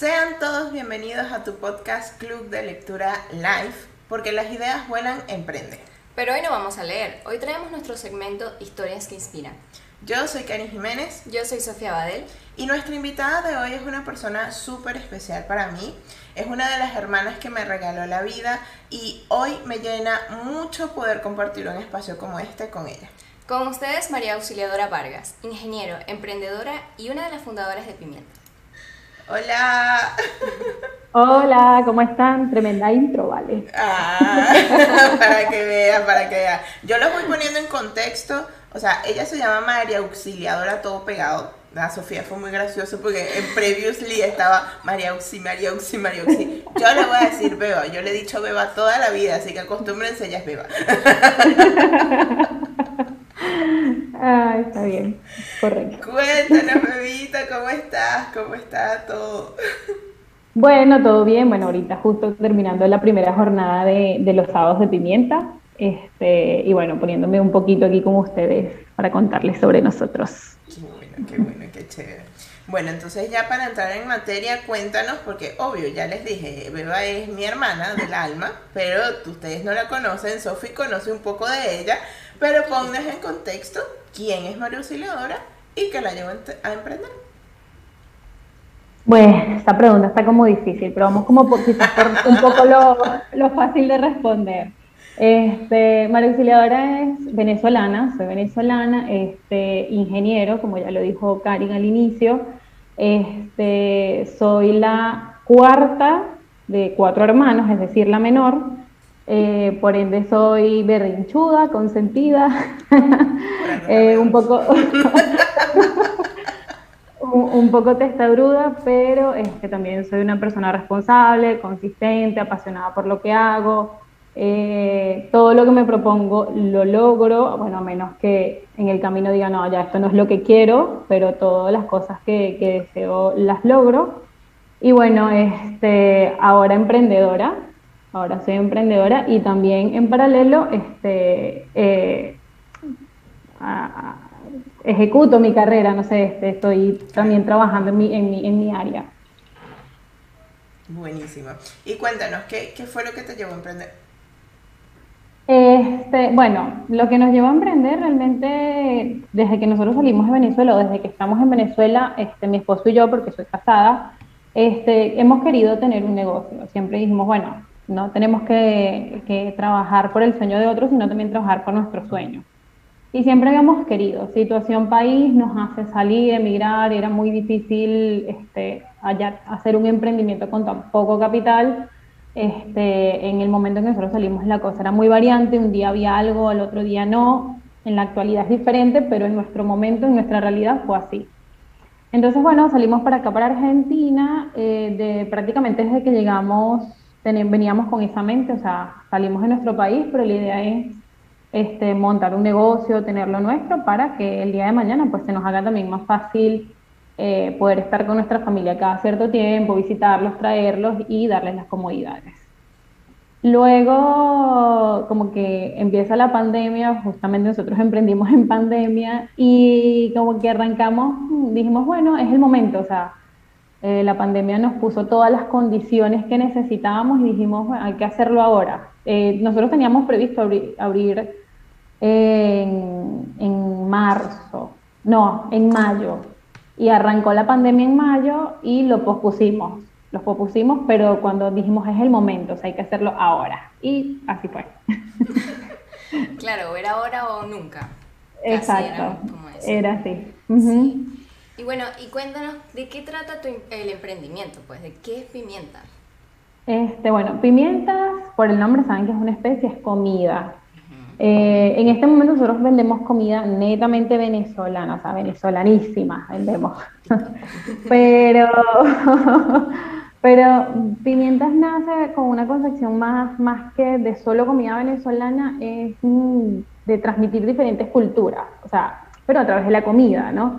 Sean todos bienvenidos a tu podcast Club de Lectura Live, porque las ideas vuelan, emprende. Pero hoy no vamos a leer, hoy traemos nuestro segmento Historias que Inspiran. Yo soy Karin Jiménez. Yo soy Sofía Badel. Y nuestra invitada de hoy es una persona súper especial para mí. Es una de las hermanas que me regaló la vida y hoy me llena mucho poder compartir un espacio como este con ella. Con ustedes María Auxiliadora Vargas, ingeniero, emprendedora y una de las fundadoras de Pimienta. Hola. Hola, ¿cómo están? Tremenda intro, ¿vale? Ah, para que vean, para que vean. Yo lo voy poniendo en contexto. O sea, ella se llama María Auxiliadora, todo pegado. La Sofía fue muy gracioso porque en Previously estaba María Auxi, María Auxi, María Auxi. Yo le voy a decir Beba. Yo le he dicho Beba toda la vida, así que acostúmbrense, ella es Beba. Ah, está bien, correcto. Cuéntanos, bebita, ¿cómo estás? ¿Cómo está todo? Bueno, todo bien. Bueno, ahorita justo terminando la primera jornada de, de los sábados de pimienta. Este, y bueno, poniéndome un poquito aquí con ustedes para contarles sobre nosotros. Qué bueno, qué bueno, qué chévere. Bueno, entonces ya para entrar en materia, cuéntanos, porque obvio, ya les dije, Beba es mi hermana del alma, pero ustedes no la conocen, Sofi conoce un poco de ella, pero pongas en contexto quién es María Auxiliadora y qué la llevó a emprender. Bueno, esta pregunta está como difícil, pero vamos como por, quizás por un poco lo, lo fácil de responder. Este, María Auxiliadora es venezolana, soy venezolana, este, ingeniero, como ya lo dijo Karin al inicio. Este, soy la cuarta de cuatro hermanos, es decir, la menor. Eh, por ende soy berrinchuda, consentida, eh, un poco un, poco testadruda, pero este, también soy una persona responsable, consistente, apasionada por lo que hago. Eh, todo lo que me propongo lo logro, bueno, a menos que en el camino diga, no, ya esto no es lo que quiero, pero todas las cosas que, deseo las logro. Y bueno, este, ahora emprendedora, ahora soy emprendedora y también en paralelo este, eh, ejecuto mi carrera, no sé, este, estoy también trabajando en mi, en mi, en mi área. Buenísimo. Y cuéntanos, ¿qué, ¿qué fue lo que te llevó a emprender? Este, bueno, lo que nos llevó a emprender realmente desde que nosotros salimos de Venezuela o desde que estamos en Venezuela, este, mi esposo y yo, porque soy casada, este, hemos querido tener un negocio. Siempre dijimos, bueno, no tenemos que, trabajar por el sueño de otros, sino también trabajar por nuestro sueño. Y siempre habíamos querido. Situación país nos hace salir, emigrar, era muy difícil este, hacer un emprendimiento con tan poco capital este, en el momento en que nosotros salimos la cosa era muy variante, un día había algo, al otro día no, en la actualidad es diferente, pero en nuestro momento, en nuestra realidad fue así. Entonces, bueno, salimos para acá, para Argentina, eh, de, prácticamente desde que llegamos, veníamos con esa mente, o sea, salimos de nuestro país, pero la idea es este, montar un negocio, tenerlo nuestro, para que el día de mañana pues se nos haga también más fácil eh, poder estar con nuestra familia cada cierto tiempo, visitarlos, traerlos y darles las comodidades. Luego, como que empieza la pandemia, justamente nosotros emprendimos en pandemia y como que arrancamos, dijimos, bueno, es el momento, o sea, eh, la pandemia nos puso todas las condiciones que necesitábamos y dijimos, bueno, hay que hacerlo ahora. Eh, nosotros teníamos previsto abrir, en, en marzo, no, en mayo, y arrancó la pandemia en mayo y lo pospusimos. Lo pospusimos, pero cuando dijimos es el momento, o sea, hay que hacerlo ahora. Y así fue. claro, era ahora o nunca. Exacto. Era, así. Y bueno, y cuéntanos, ¿de qué trata tu, el emprendimiento? Pues, ¿de qué es pimienta? Este, bueno, pimienta, por el nombre saben que es una especie, es comida. Eh, en este momento nosotros vendemos comida netamente venezolana, o sea, venezolanísima vendemos. pero, pero Pimientas nace con una concepción más, más que de solo comida venezolana, es mm, de transmitir diferentes culturas, o sea, pero a través de la comida, ¿no?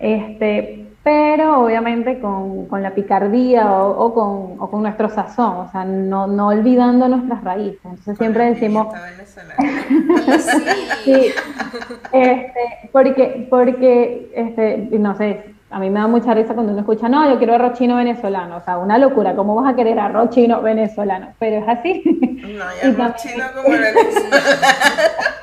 Este, pero obviamente con, con la picardía o, o, con, o, con, nuestro sazón, o sea, no, no olvidando nuestras raíces. Entonces siempre decimos... sí, este, porque, porque este, no sé, a mí me da mucha risa cuando uno escucha, no, yo quiero arroz chino venezolano, o sea, una locura, ¿cómo vas a querer arroz chino venezolano? Pero es así. No, hay arroz chino como venezolano.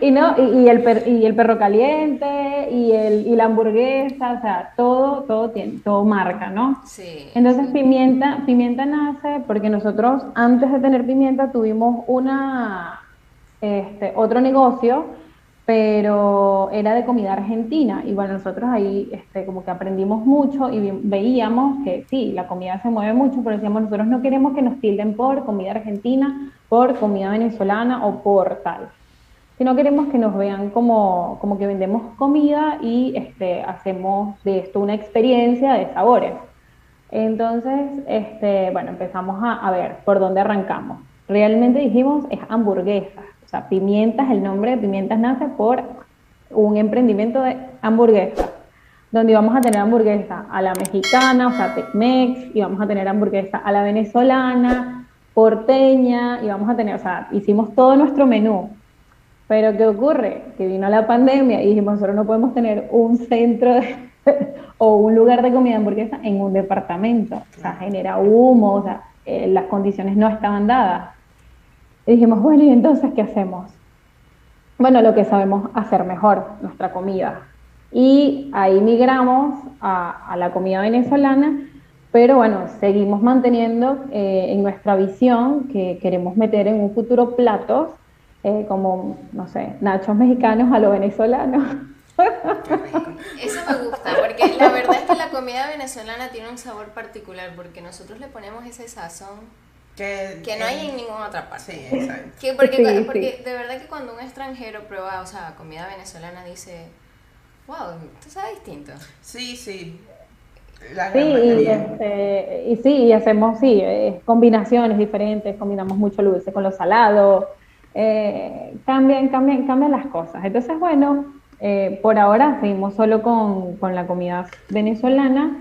y no, y, el y el perro caliente, y el, y la hamburguesa, o sea, todo, todo tiene, todo marca, ¿no? Sí. Entonces pimienta, pimienta nace porque nosotros antes de tener pimienta tuvimos una este, otro negocio pero era de comida argentina. Y bueno, nosotros ahí este, como que aprendimos mucho y veíamos que sí, la comida se mueve mucho, pero decíamos, nosotros no queremos que nos tilden por comida argentina, por comida venezolana o por tal, sino queremos que nos vean como, como que vendemos comida y este, hacemos de esto una experiencia de sabores. Entonces, este, bueno, empezamos a, a ver por dónde arrancamos. Realmente dijimos, es hamburguesas o sea, Pimientas, el nombre de Pimientas nace por un emprendimiento de hamburguesas, donde íbamos a tener hamburguesa a la mexicana, o sea, Tex-Mex, íbamos a tener hamburguesa a la venezolana, porteña, íbamos a tener, o sea, hicimos todo nuestro menú. Pero ¿qué ocurre? Que vino la pandemia y dijimos, nosotros no podemos tener un centro o un lugar de comida hamburguesa en un departamento. O sea, genera humo, o sea, eh, las condiciones no estaban dadas. Y dijimos, bueno, ¿y entonces qué hacemos? Bueno, lo que sabemos hacer mejor, nuestra comida. Y ahí migramos a, la comida venezolana, pero bueno, seguimos manteniendo eh, en nuestra visión que queremos meter en un futuro platos eh, como, no sé, nachos mexicanos a lo venezolano. Eso me gusta, porque la verdad es que la comida venezolana tiene un sabor particular, porque nosotros le ponemos ese sazón que, no hay en ninguna otra parte. Sí, exacto. porque, porque de verdad que cuando un extranjero prueba, o sea, comida venezolana dice, wow, esto sabe distinto. Sí, sí. sí, y, este, y sí, y hacemos, sí, eh, combinaciones diferentes, combinamos mucho lo dulce con lo salado, eh, cambian, cambian, cambian las cosas. Entonces, bueno, eh, por ahora seguimos solo con, con la comida venezolana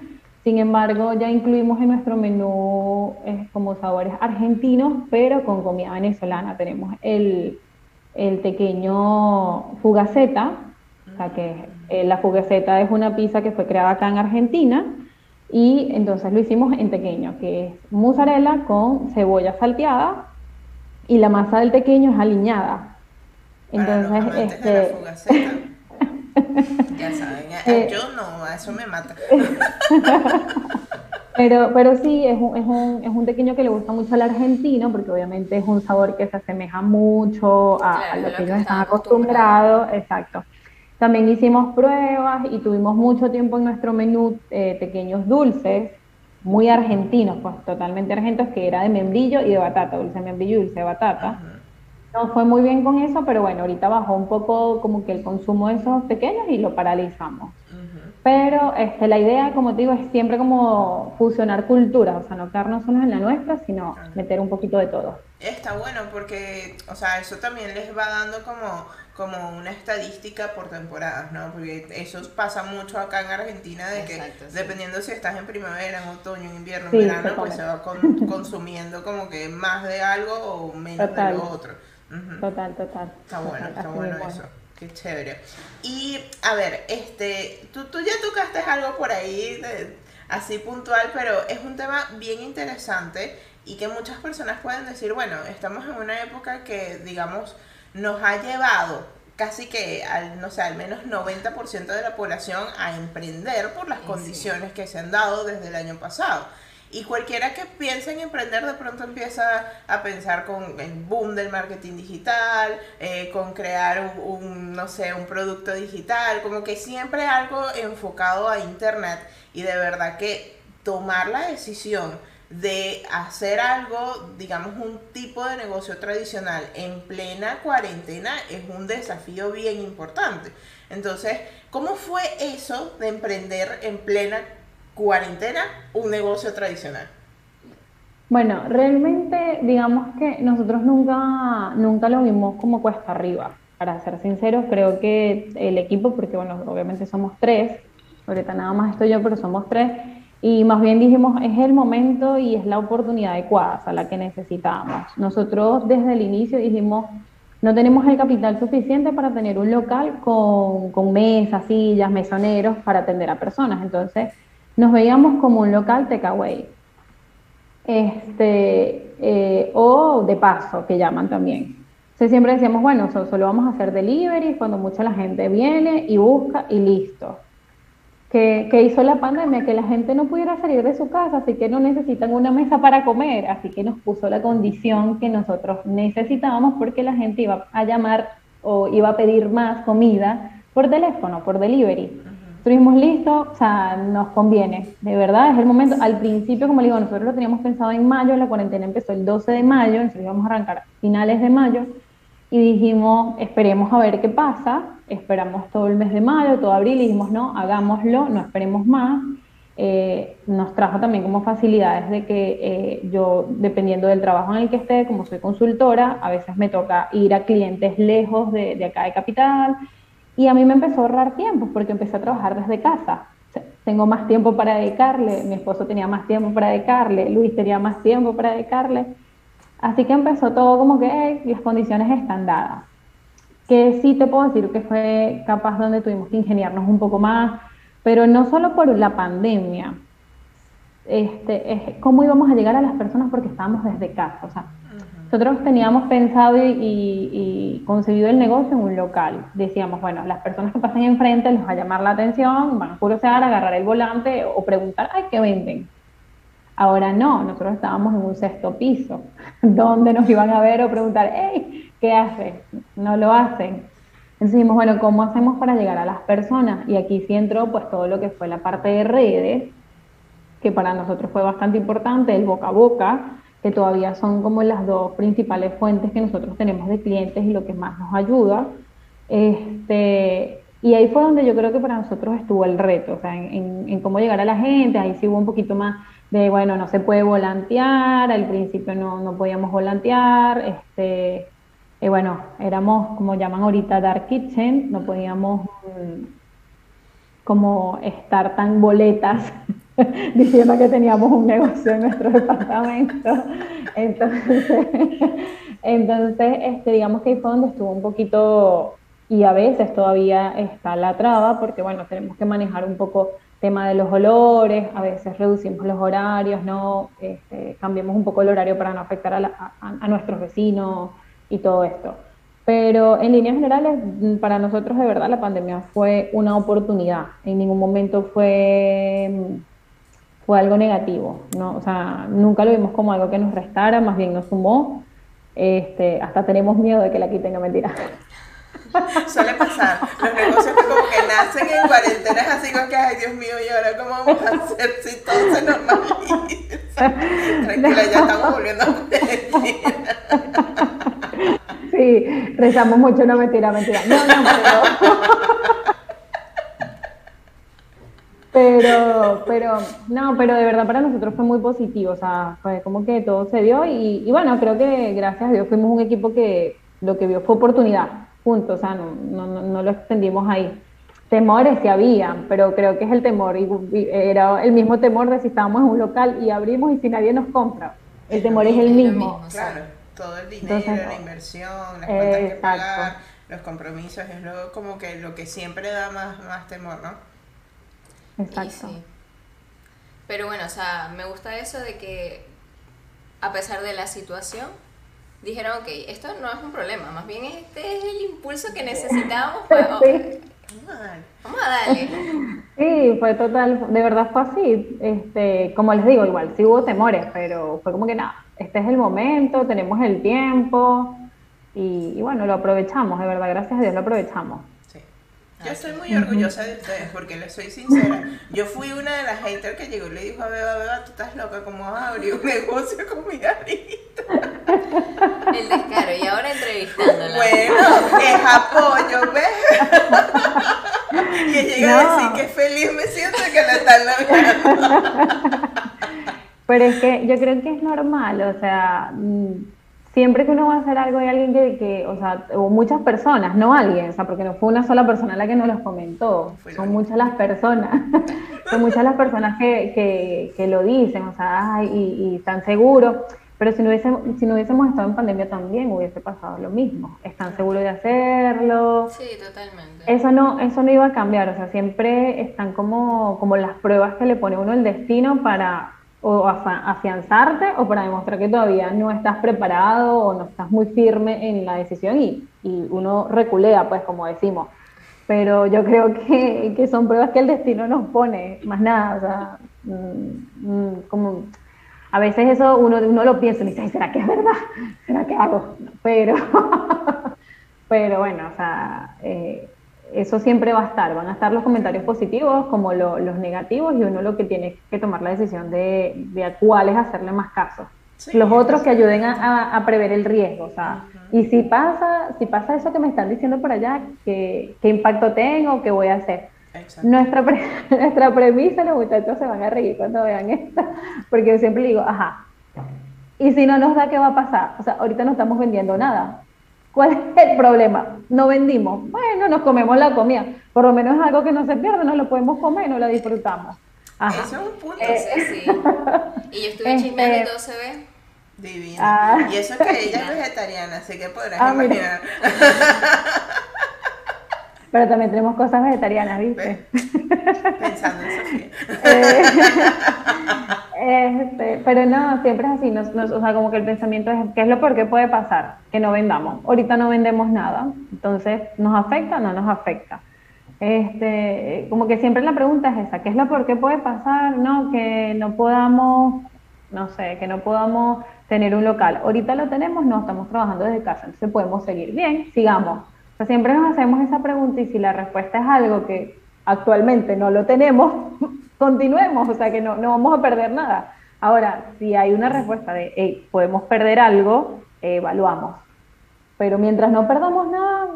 sin embargo, ya incluimos en nuestro menú eh, como sabores argentinos, pero con comida venezolana. Tenemos el, el pequeño fugaceta, o sea que eh, la fugaceta es una pizza que fue creada acá en Argentina y entonces lo hicimos en pequeño, que es mozzarella con cebolla salteada y la masa del pequeño es aliñada. Entonces, este... Ya saben, eh, yo no, a eso me mata. Pero, pero sí, es un, es, un, es un pequeño que le gusta mucho al argentino, porque obviamente es un sabor que se asemeja mucho a, lo que ellos están acostumbrados. Exacto. También hicimos pruebas y tuvimos mucho tiempo en nuestro menú eh, pequeños dulces, muy argentinos, pues totalmente argentinos, que era de membrillo y de batata, dulce de membrillo y dulce de batata. No fue muy bien con eso, pero bueno, ahorita bajó un poco como que el consumo de esos pequeños y lo paralizamos. Pero este, la idea, como te digo, es siempre como fusionar culturas, o sea, no quedarnos solo en la nuestra, sino meter un poquito de todo. Está bueno porque, o sea, eso también les va dando como, como una estadística por temporadas, ¿no? Porque eso pasa mucho acá en Argentina, de que dependiendo si estás en primavera, en otoño, en invierno, en verano, pues se va consumiendo como que más de algo o menos de lo otro. Total, total. Está bueno, está bueno eso. Qué chévere. Y a ver, este, tú, tú ya tocaste algo por ahí así puntual, pero es un tema bien interesante y que muchas personas pueden decir, bueno, estamos en una época que, digamos, nos ha llevado casi que, al, no sé, al menos 90% de la población a emprender por las condiciones que se han dado desde el año pasado. Y cualquiera que piense en emprender de pronto empieza a pensar con el boom del marketing digital, eh, con crear un, no sé, un producto digital, como que siempre algo enfocado a internet y de verdad que tomar la decisión de hacer algo, digamos, un tipo de negocio tradicional en plena cuarentena es un desafío bien importante. Entonces, ¿cómo fue eso de emprender en plena cuarentena un negocio tradicional? Bueno, realmente digamos que nosotros nunca, nunca lo vimos como cuesta arriba. Para ser sinceros, creo que el equipo, porque bueno, obviamente somos tres, ahorita nada más estoy yo, pero somos tres, y más bien dijimos, es el momento y es la oportunidad adecuada, a la que necesitábamos. Nosotros desde el inicio dijimos, no tenemos el capital suficiente para tener un local con, con mesas, sillas, mesoneros para atender a personas. Entonces, nos veíamos como un local takeaway. Este, eh, o de paso, que llaman también. Entonces siempre decíamos, bueno, solo vamos a hacer delivery cuando mucha la gente viene y busca y listo. Que, que, hizo la pandemia, que la gente no pudiera salir de su casa, así que no necesitan una mesa para comer, así que nos puso la condición que nosotros necesitábamos porque la gente iba a llamar o iba a pedir más comida por teléfono, por delivery. Estuvimos listos, o sea, nos conviene, de verdad, es el momento. Al principio, como le digo, nosotros lo teníamos pensado en mayo, la cuarentena empezó el 12 de mayo, entonces íbamos a arrancar finales de mayo, y dijimos, esperemos a ver qué pasa, esperamos todo el mes de mayo, todo abril, y dijimos, no, hagámoslo, no esperemos más. Eh, nos trajo también como facilidades de que eh, yo, dependiendo del trabajo en el que esté, como soy consultora, a veces me toca ir a clientes lejos de, de acá de Capital, y a mí me empezó a ahorrar tiempo porque empecé a trabajar desde casa. tengo más tiempo para dedicarle, mi esposo tenía más tiempo para dedicarle, Luis tenía más tiempo para dedicarle. Así que empezó todo como que las condiciones están dadas. Que sí te puedo decir que fue capaz donde tuvimos que ingeniarnos un poco más, pero no solo por la pandemia, este, es cómo íbamos a llegar a las personas porque estábamos desde casa. O sea, nosotros teníamos pensado y, concebido el negocio en un local. Decíamos, bueno, las personas que pasen enfrente les va a llamar la atención, van a curiosear, agarrar el volante o preguntar, ay, ¿qué venden? Ahora no, nosotros estábamos en un sexto piso, donde nos iban a ver o preguntar, hey, ¿qué hace? No lo hacen. Entonces dijimos, bueno, ¿cómo hacemos para llegar a las personas? Y aquí sí entró pues todo lo que fue la parte de redes, que para nosotros fue bastante importante, el boca a boca, que todavía son como las dos principales fuentes que nosotros tenemos de clientes y lo que más nos ayuda. Este, y ahí fue donde yo creo que para nosotros estuvo el reto, o sea, en, cómo llegar a la gente, ahí sí hubo un poquito más de, bueno, no se puede volantear, al principio no, no podíamos volantear, este, y bueno, éramos, como llaman ahorita, Dark Kitchen, no podíamos mm, como estar tan boletas diciendo que teníamos un negocio en nuestro departamento. Entonces, entonces este, digamos que ahí fue donde estuvo un poquito, y a veces todavía está la traba, porque bueno, tenemos que manejar un poco tema de los olores, a veces reducimos los horarios, ¿no? Este, cambiamos un poco el horario para no afectar a, a nuestros vecinos y todo esto. Pero en líneas generales, para nosotros de verdad la pandemia fue una oportunidad. En ningún momento fue fue algo negativo, ¿no? O sea, nunca lo vimos como algo que nos restara, más bien nos sumó. Este, hasta tenemos miedo de que la quiten, no mentira. Suele pasar. Los negocios que como que nacen en cuarentenas así como que, ay Dios mío, ¿y ahora cómo vamos a hacer si todo se normaliza? Tranquila, ya estamos volviendo a Sí, rezamos mucho, no mentira, mentira. No, no, pero... Pero, pero, no, pero de verdad para nosotros fue muy positivo, o sea, fue como que todo se dio y, y bueno, creo que gracias a Dios fuimos un equipo que lo que vio fue oportunidad, punto, o sea, no, no, no lo extendimos ahí. Temores sí había, pero creo que es el temor, y, era el mismo temor de si estábamos en un local y abrimos y si nadie nos compra. El temor es el mismo. Claro, todo el dinero, la inversión, las cuentas que pagar, los compromisos, es lo, como que lo que siempre da más, más temor, ¿no? Exacto. Pero bueno, o sea, me gusta eso de que a pesar de la situación, dijeron, ok, esto no es un problema, más bien este es el impulso que necesitábamos para... Vamos a darle. Sí, fue total, de verdad fue así. Este, como les digo, igual sí hubo temores, pero fue como que nada, este es el momento, tenemos el tiempo y, y bueno, lo aprovechamos, de verdad, gracias a Dios lo aprovechamos. Yo estoy muy orgullosa de ustedes porque les soy sincera. Yo fui una de las haters que llegó y le dijo a Beba, Beba, tú estás loca, ¿cómo vas a abrir un negocio con mi garita? El descaro, y ahora entrevistándola. Bueno, es apoyo, ¿ves? y llega a decir que feliz me siento que la están logrando. Pero es que yo creo que es normal, o sea mm, siempre que uno va a hacer algo hay alguien que, o sea, o muchas personas, no alguien, o sea, porque no fue una sola persona la que nos los comentó, son muchas las personas, son muchas las personas que, que, lo dicen, o sea, y, y, tan seguros. Pero si no, hubiésemos, si no hubiésemos estado en pandemia también hubiese pasado lo mismo. Están seguros de hacerlo. Sí, totalmente. Eso no, eso no iba a cambiar. O sea, siempre están como, como las pruebas que le pone uno el destino para o afianzarte o para demostrar que todavía no estás preparado o no estás muy firme en la decisión y, y uno reculea, pues como decimos. Pero yo creo que, que, son pruebas que el destino nos pone, más nada. O sea, mm, mm, como a veces eso uno, uno lo piensa y dice, ¿será que es verdad? ¿Será que hago? Pero, pero bueno, o sea, eh, eso siempre va a estar. Van a estar los comentarios positivos como los negativos y uno lo que tiene que tomar la decisión de, de a cuáles hacerle más caso. los otros que ayuden a, a, prever el riesgo, o sea, y si pasa, si pasa eso que me están diciendo por allá, ¿qué, qué impacto tengo? ¿Qué voy a hacer? Nuestra, nuestra premisa, los muchachos se van a reír cuando vean esto, porque yo siempre digo, ajá, y si no nos da, ¿qué va a pasar? O sea, ahorita no estamos vendiendo nada. ¿Cuál es el problema? No vendimos. Bueno, nos comemos la comida. Por lo menos es algo que no se pierde, no lo podemos comer y no la disfrutamos. Ajá. Eso es un punto. Eh, sí, sí. Y yo estuve este, chismeando y todo se ve. Divino. Ah. y eso que ella es vegetariana, así que podrás ah, imaginar. Pero también tenemos cosas vegetarianas, ¿viste? Pensando en Sofía. Eh, este, pero no, siempre es así. o sea, como que el pensamiento es, ¿qué es lo peor que puede pasar? Que no vendamos. Ahorita no vendemos nada. Entonces, ¿nos afecta o no nos afecta? Este, como que siempre la pregunta es esa, ¿qué es lo peor que puede pasar? No, que no podamos, no sé, que no podamos tener un local. Ahorita lo tenemos, no, estamos trabajando desde casa, entonces podemos seguir. Bien, sigamos siempre nos hacemos esa pregunta y si la respuesta es algo que actualmente no lo tenemos, continuemos, o sea que no, no vamos a perder nada. Ahora, si hay una respuesta de, hey, podemos perder algo, evaluamos. Pero mientras no perdamos nada,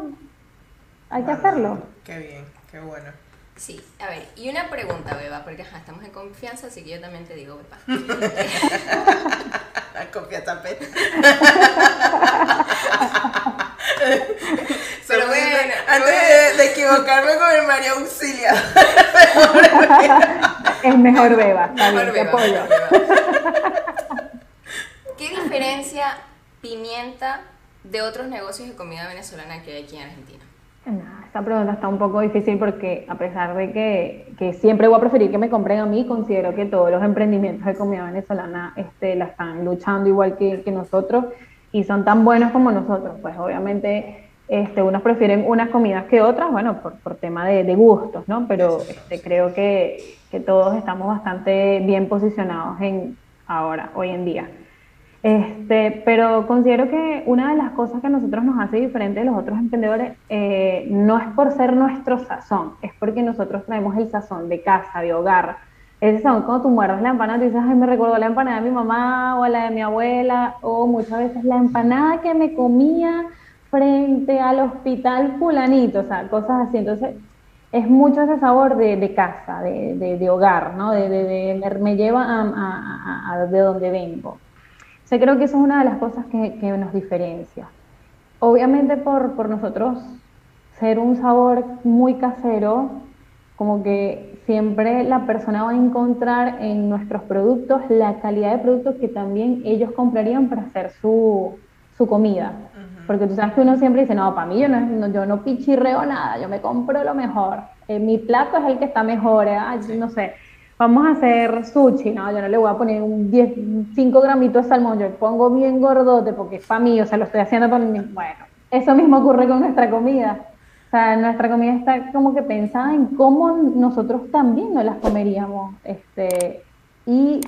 hay que hacerlo. Qué bien, qué bueno. Sí, a ver, y una pregunta, Beba, porque ajá, estamos en confianza, así que yo también te digo, Beba. confianza peta. Pero bueno, antes de, equivocarme con el María Auxilia. es mejor beba. Mejor beba, ¿Qué diferencia pimienta de otros negocios de comida venezolana que hay aquí en Argentina? esta pregunta está un poco difícil porque a pesar de que, que, siempre voy a preferir que me compren a mí, considero que todos los emprendimientos de comida venezolana este, la están luchando igual que, que nosotros y son tan buenos como nosotros. Pues obviamente este, unos prefieren unas comidas que otras, bueno, por, por tema de, de, gustos, ¿no? Pero este, creo que, que, todos estamos bastante bien posicionados en ahora, hoy en día. Este, pero considero que una de las cosas que a nosotros nos hace diferente de los otros emprendedores eh, no es por ser nuestro sazón, es porque nosotros traemos el sazón de casa, de hogar, ese son cuando tú muerdas la empanada y dices, ay, me recuerdo la empanada de mi mamá o la de mi abuela, o muchas veces la empanada que me comía frente al hospital fulanito, o sea, cosas así. Entonces, es mucho ese sabor de, casa, de, hogar, ¿no? De, me lleva a, de donde vengo. O sea, creo que eso es una de las cosas que, que nos diferencia. Obviamente por, por nosotros ser un sabor muy casero, como que siempre la persona va a encontrar en nuestros productos la calidad de productos que también ellos comprarían para hacer su, su comida. Porque tú sabes que uno siempre dice, no, para mí yo no, yo no pichirreo nada, yo me compro lo mejor. Eh, mi plato es el que está mejor, ¿eh? no sé. Vamos a hacer sushi, no, yo no le voy a poner un 10, 5 gramitos de salmón, yo le pongo bien gordote porque es para mí, o sea, lo estoy haciendo para mí. Bueno, eso mismo ocurre con nuestra comida o sea, nuestra comida está como que pensada en cómo nosotros también nos las comeríamos. Este, y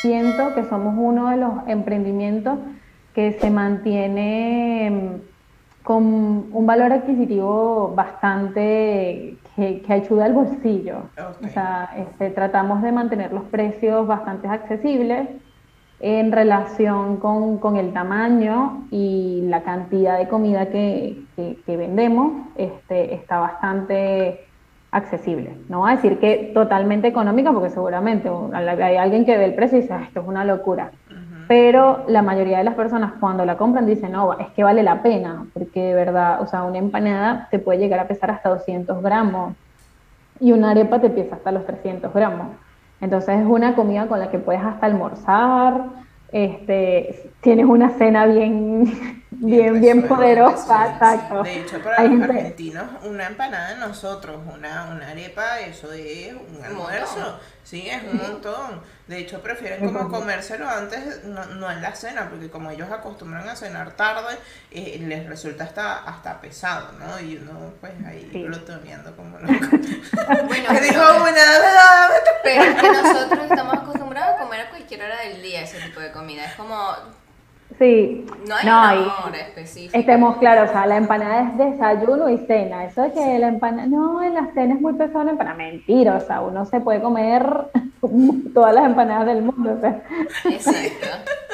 siento que somos uno de los emprendimientos que se mantiene mm, con un valor adquisitivo bastante que, ayuda al bolsillo. O sea, este, tratamos de mantener los precios bastante accesibles en relación con, el tamaño y la cantidad de comida que, vendemos, este, está bastante accesible. No voy a decir que totalmente económica, porque seguramente hay alguien que ve el precio y dice, ah, esto es una locura. Pero la mayoría de las personas cuando la compran dicen, no, es que vale la pena, porque de verdad, o sea, una empanada te puede llegar a pesar hasta 200 gramos y una arepa te pesa hasta los 300 gramos. Entonces es una comida con la que puedes hasta almorzar, este, tienes una cena bien, bien, bien, poderosa, exacto. De hecho, para los argentinos, una empanada de nosotros, una, una arepa, eso es un almuerzo, sí, es un montón. De hecho, prefieren como comérselo antes, no, en la cena, porque como ellos acostumbran a cenar tarde, eh, les resulta hasta, hasta pesado, ¿no? Y uno, pues, ahí sí. como loco. bueno, me dijo, bueno, pero es que nosotros estamos acostumbrados a comer a cualquier hora del día ese tipo de comida. Es como Sí. No hay un amor específico. Estemos claros, o sea, la empanada es desayuno y cena. Eso es que la empanada, no, en la cena es muy pesada la empanada. Mentira, o sea, uno se puede comer todas las empanadas del mundo. O sea. Exacto.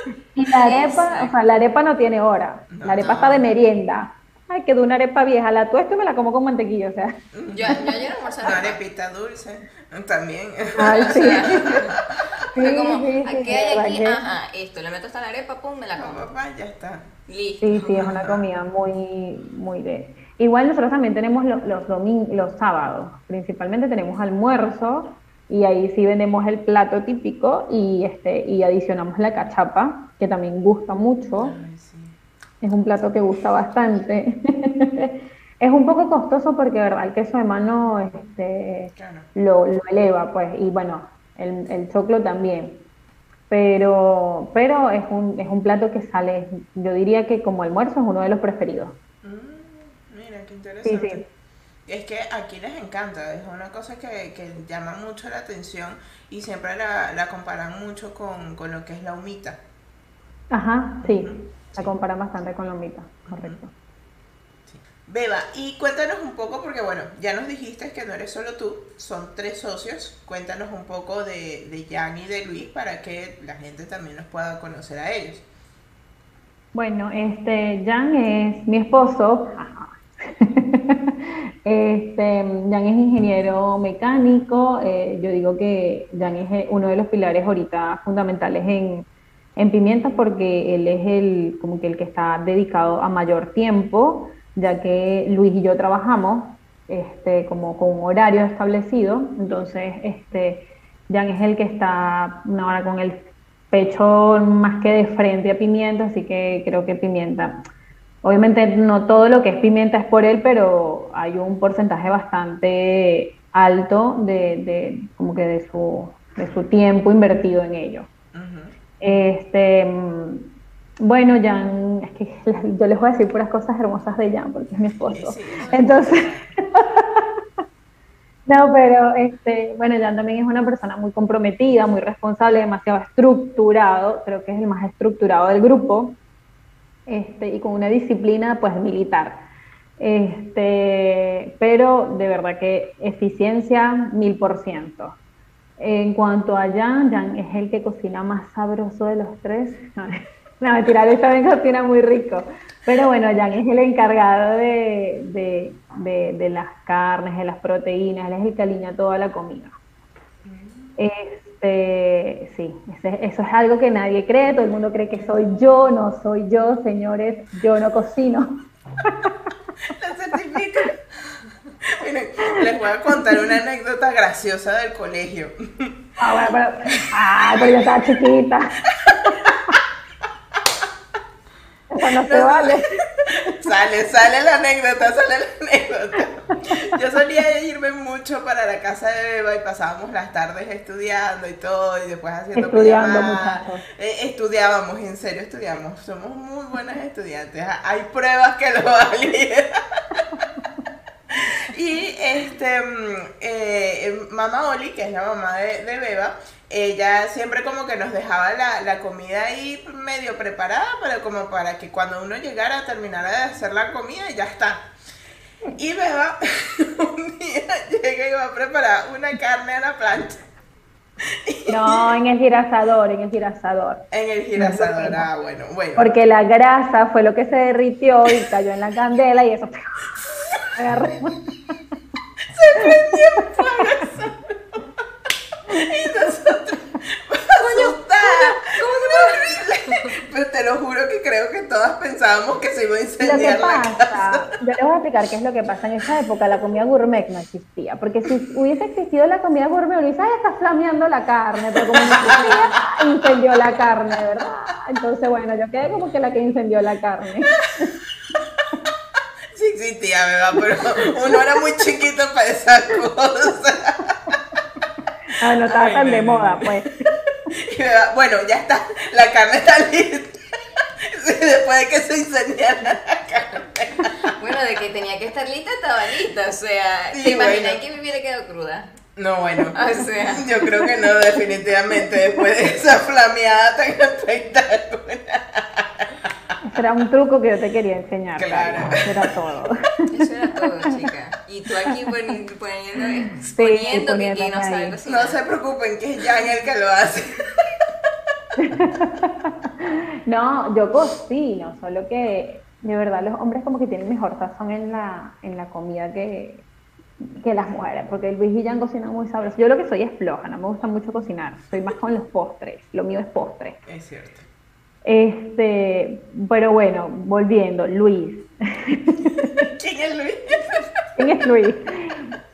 Y la arepa, o sea, la arepa no tiene hora. la arepa está de merienda. Ay, que de una arepa vieja, la tuesto y me la como con mantequilla, o sea. Yo, yo ayer almorcé Una arepita dulce, también. Ay, sí. Sí, como, sí, ¿qué hay aquí? Ajá, esto, le meto hasta la arepa, pum, me la como. papá, ya está. Listo. Sí, sí, es una comida muy, muy de... Igual nosotros también tenemos los, los, los sábados, principalmente tenemos almuerzo y ahí sí vendemos el plato típico y, este, y adicionamos la cachapa, que también gusta mucho. Ay, sí es un plato que gusta bastante. es un poco costoso porque, verdad, el queso de mano este, lo, eleva, pues, y bueno, el, el choclo también. Pero, pero es, un, es un plato que sale, yo diría que como almuerzo es uno de los preferidos. Mm, mira, qué interesante. Es que aquí les encanta, es una cosa que, que llama mucho la atención y siempre la, la comparan mucho con, con, lo que es la humita. Ajá, sí. La compara bastante con Lomita, correcto. Beba, y cuéntanos un poco, porque bueno, ya nos dijiste que no eres solo tú, son tres socios. Cuéntanos un poco de, de Jan y de Luis para que la gente también nos pueda conocer a ellos. Bueno, este, Jan es mi esposo. este, Jan es ingeniero mecánico. Eh, yo digo que Jan es eh, uno de los pilares ahorita fundamentales en, en Pimienta porque él es el, como que el que está dedicado a mayor tiempo, ya que Luis y yo trabajamos este, como con un horario establecido, entonces este, Jan es el que está ahora con el pecho más que de frente a Pimienta, así que creo que Pimienta, obviamente no todo lo que es Pimienta es por él, pero hay un porcentaje bastante alto de, de como que de su, de su tiempo invertido en ello. Este, bueno, Jan, es que yo les voy a decir puras cosas hermosas de Jan, porque es mi esposo. Entonces, no, pero este, bueno, Jan también es una persona muy comprometida, muy responsable, demasiado estructurado, creo que es el más estructurado del grupo, este, y con una disciplina pues militar. Este, pero de verdad que eficiencia mil por ciento. En cuanto a Jan, Jan es el que cocina más sabroso de los tres. No, mentira, él también cocina muy rico. Pero bueno, Jan es el encargado de, las carnes, de las proteínas, él es el que alinea toda la comida. Este, sí, eso es algo que nadie cree, todo el mundo cree que soy yo, no soy yo, señores, yo no cocino. les voy a contar una anécdota graciosa del colegio. Ah, bueno, pero, ah, pero yo estaba chiquita. No se vale. Sale, sale la anécdota, sale la anécdota. Yo solía irme mucho para la casa de Beba y pasábamos las tardes estudiando y todo, y después haciendo Estudiando, eh, estudiábamos, en serio estudiamos. Somos muy buenas estudiantes. Hay pruebas que lo valen. Y este, mm, eh, mamá Oli, que es la mamá de, Beba, ella siempre como que nos dejaba la, comida ahí medio preparada, pero como para que cuando uno llegara, terminara de hacer la comida y ya está. Y Beba un día llega y va a preparar una carne a la plancha. No, en el girasador, en el girasador. En el girasador, ah, bueno, bueno. Porque la grasa fue lo que se derritió y cayó en la candela y eso agarré. Se prendió fuego. Y nosotros, asustada, como horrible. Pero te lo juro que creo que todas pensábamos que se iba a incendiar lo que la pasa, casa. Yo les voy a explicar qué es lo que pasa. En esa época la comida gourmet no existía. Porque si hubiese existido la comida gourmet, ay, está flameando la carne. Pero como no existía, incendió la carne, ¿verdad? Entonces, bueno, yo quedé como que la que incendió la carne. Pero uno era muy chiquito para esas cosas. Ah, no estaba Ay, tan de no, moda, no. pues. Bueno, ya está, la carne está lista. Sí, Después de que se incendiara la carne. Bueno, de que tenía que estar lista, estaba lista. O sea, Sí, ¿te imaginas bueno. que me hubiera quedado cruda? No, bueno. O sea. Yo creo que no, definitivamente, después de esa flameada tan espectacular. Era un truco que yo te quería enseñar. Claro. Eso era todo. Eso era todo, chica. Y tú aquí poni- poniendo, Sí, poniendo que, no sabe. No se preocupen, que es Jan el que lo hace. No, yo cocino, solo que de verdad los hombres como que tienen mejor sazón en la, en la comida que, que las mujeres, porque Luis y Jan cocinan muy sabroso. Yo lo que soy es floja, no me gusta mucho cocinar, soy más con los postres, lo mío es postre. Es cierto. Este, pero bueno, volviendo, Luis. ¿Quién es Luis? ¿Quién es Luis?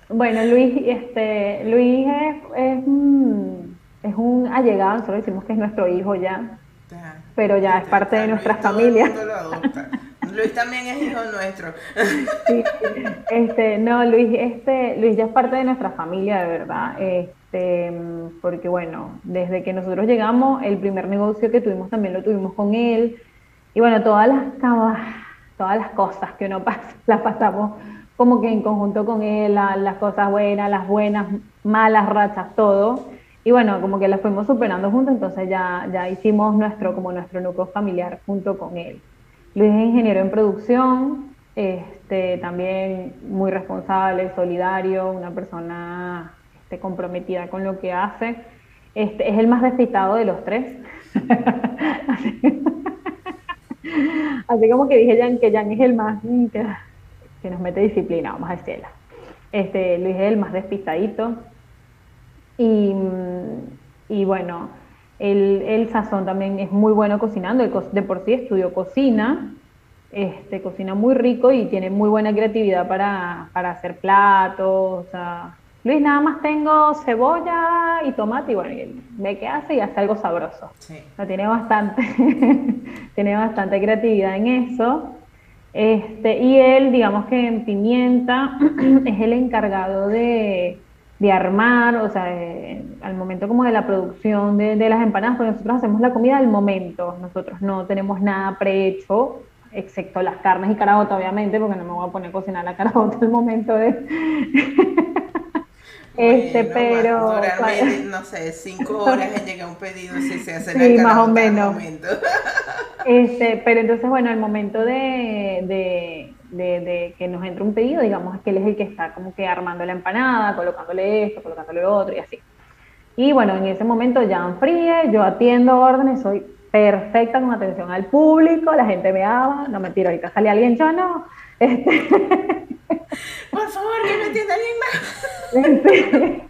Bueno, Luis, este, Luis es, es, un- es un allegado, nosotros decimos que es nuestro hijo ya, Pero ya es parte de Luis, nuestra todo el familia. mundo lo adopta. Luis también es hijo nuestro. Sí, este, no, Luis, este, Luis ya es parte de nuestra familia, de verdad, este, porque bueno, desde que nosotros llegamos, el primer negocio que tuvimos también lo tuvimos con él, y bueno, todas las, todas las cosas que uno pasa, las pasamos como que en conjunto con él, la- las cosas buenas, las buenas, malas rachas, todo, y bueno, como que las fuimos superando juntos, entonces ya, ya hicimos nuestro, como nuestro núcleo familiar junto con él. Luis es ingeniero en producción, este, también muy responsable, solidario, una persona este, comprometida con lo que hace. Este, es el más despistado de los tres. así, así como que dije Jan, que Jan es el más que, que nos mete disciplina, vamos a decirlo. Este, Luis es el más despistadito. Y, y bueno, el, el sazón también es muy bueno cocinando, co- de por sí estudió cocina, este, cocina muy rico y tiene muy buena creatividad para, para hacer platos. o sea, Luis, nada más tengo cebolla y tomate y bueno, y él ve qué hace y hace algo sabroso. Sí. O sea, tiene bastante, tiene bastante creatividad en eso. Este, y él, digamos que en pimienta, es el encargado de, de armar, o sea, de- al momento como de la producción de, de las empanadas, porque nosotros hacemos la comida al momento, nosotros no tenemos nada prehecho, excepto las carnes y carabota, obviamente, porque no me voy a poner a cocinar la carabota al momento de... este, Bueno, pero... no sé, cinco horas en llegar un pedido si se hace Sí, la más o al menos. momento. Este, pero entonces, bueno, al momento de, de, de- de que nos entra un pedido, digamos que él es el que está como que armando la empanada, colocándole esto, colocándole lo otro y así. Y bueno, en ese momento ya fríe, yo atiendo órdenes, soy perfecta con atención al público, la gente me ama, no mentira, ahorita sale alguien, yo no. Este, Por favor, que me entienda alguien más.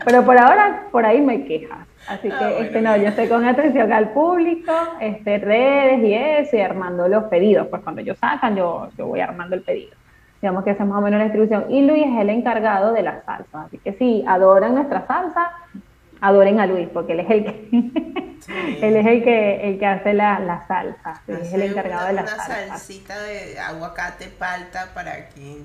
pero por ahora, por ahí me quejas. Así que, Ah, bueno, este, no, yo estoy con atención al público, este, redes y eso, y armando los pedidos. Pues cuando ellos sacan, yo, yo voy armando el pedido. Digamos que esa es más o menos la distribución. Y Luis es el encargado de la salsa. Así que si adoran nuestra salsa, adoren a Luis, porque él es el que, él es el que, el que hace la, la salsa. Él es el encargado una, de la una salsa. salsita de aguacate palta para quien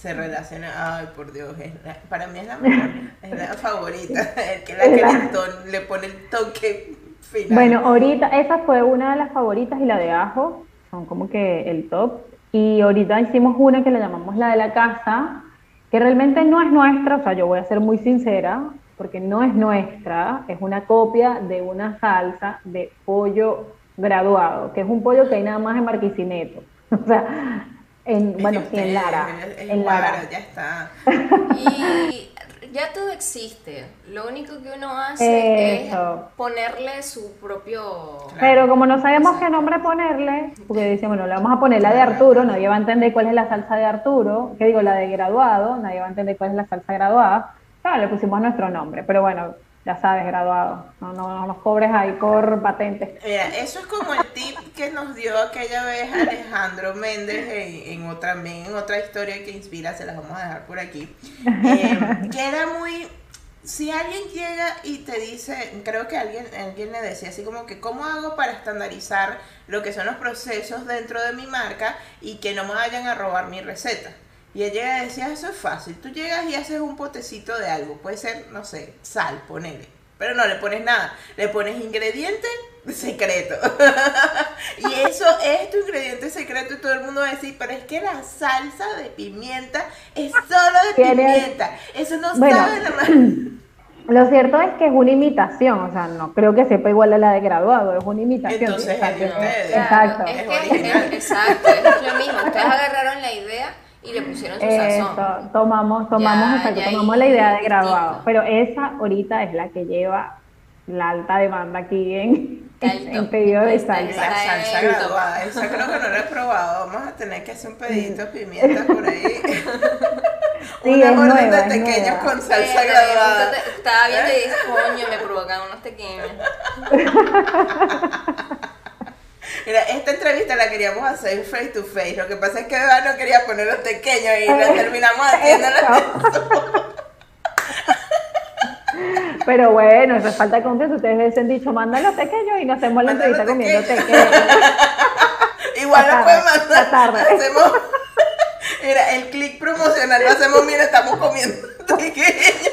se relaciona. Ay, por Dios, es la- para mí es la mejor, es la favorita. El que la que le, ton- le pone el toque final. Bueno, ahorita esa fue una de las favoritas y la de ajo, son como que el top. Y ahorita hicimos una que la llamamos la de la casa, que realmente no es nuestra, o sea, yo voy a ser muy sincera, porque no es nuestra, es una copia de una salsa de pollo graduado, que es un pollo que hay nada más en Marquisimeto. O sea, en, bueno, sí, en Lara. es En Lara. Ya está. Y ya todo existe. Lo único que uno hace Eso. es ponerle su propio. Pero como no sabemos qué nombre ponerle, porque decíamos, bueno, le vamos a poner la de Arturo, nadie va a entender cuál es la salsa de Arturo, que digo, la de graduado, nadie va a entender cuál es la salsa graduada. Claro, le pusimos nuestro nombre, pero bueno, ya sabes, graduado. No, no, no cobres ahí por patentes. Mira, eso es como el tip que nos dio aquella vez Alejandro Méndez en, otra, en otra historia que inspira, se las vamos a dejar por aquí. Eh, que era muy si alguien llega y te dice, creo que alguien, alguien le decía así como que, ¿cómo hago para estandarizar lo que son los procesos dentro de mi marca y que no me vayan a robar mi receta? Y ella llega y decía, eso es fácil, tú llegas y haces un potecito de algo, puede ser, no sé, sal, ponele, pero no le pones nada, le pones ingrediente secreto. y eso es tu ingrediente secreto y todo el mundo va a decir, pero es que la salsa de pimienta es solo de pimienta, eso no sabe la Lo cierto es que es una imitación, o sea, no creo que sepa igual a la de graduado, es una imitación. Entonces, exacto. exacto. Es, que, exacto, es lo mismo. Ustedes agarraron la idea y le pusieron su sazón. Tomamos, tomamos, tomamos la idea de graduado, pero esa ahorita es la que lleva la alta demanda aquí en, en pedido de salsa. La salsa graduada, esa creo que no la he probado. Vamos a tener que hacer un pedito de pimienta por ahí. Sí, Una orden de pequeños con salsa graduada. Estaba viendo y dije, coño, me provocan unos pequeños. Mira, esta entrevista la queríamos hacer face to face. Lo que pasa es que Eva no quería poner los pequeños y la terminamos haciendo Pero bueno, eso es falta de confianza. Ustedes hubiesen dicho, los pequeños y nos hacemos la entrevista comiendo pequeños. Igual lo pueden mandar. Hacemos, mira, el clic promocional lo hacemos, mira, estamos comiendo pequeños.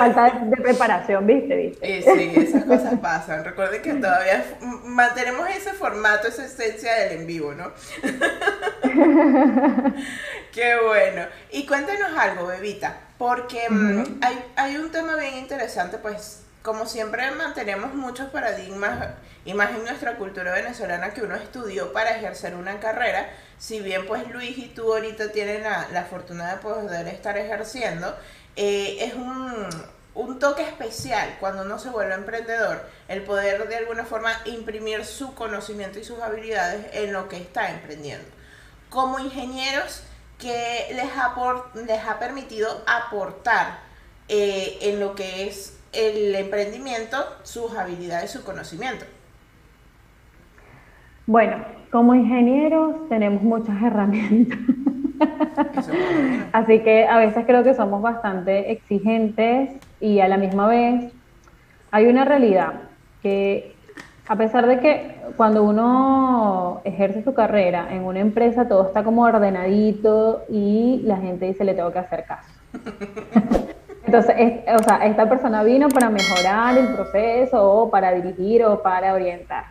Falta de preparación, ¿viste? ¿viste? Sí, esas cosas pasan. Recuerden que todavía mantenemos ese formato, esa esencia del en vivo, ¿no? Qué bueno. Y cuéntanos algo, Bebita, porque mm, hay, hay un tema bien interesante, pues como siempre mantenemos muchos paradigmas y más en nuestra cultura venezolana que uno estudió para ejercer una carrera, si bien pues Luis y tú ahorita tienen la, la fortuna de poder estar ejerciendo, eh, es un, un toque especial cuando uno se vuelve emprendedor, el poder de alguna forma imprimir su conocimiento y sus habilidades en lo que está emprendiendo. Como ingenieros, que les ha, les ha permitido aportar eh, en lo que es el emprendimiento sus habilidades, su conocimiento. Bueno, como ingenieros tenemos muchas herramientas. Así que a veces creo que somos bastante exigentes y a la misma vez hay una realidad que a pesar de que cuando uno ejerce su carrera en una empresa todo está como ordenadito y la gente dice le tengo que hacer caso. Entonces, o sea, esta persona vino para mejorar el proceso o para dirigir o para orientar.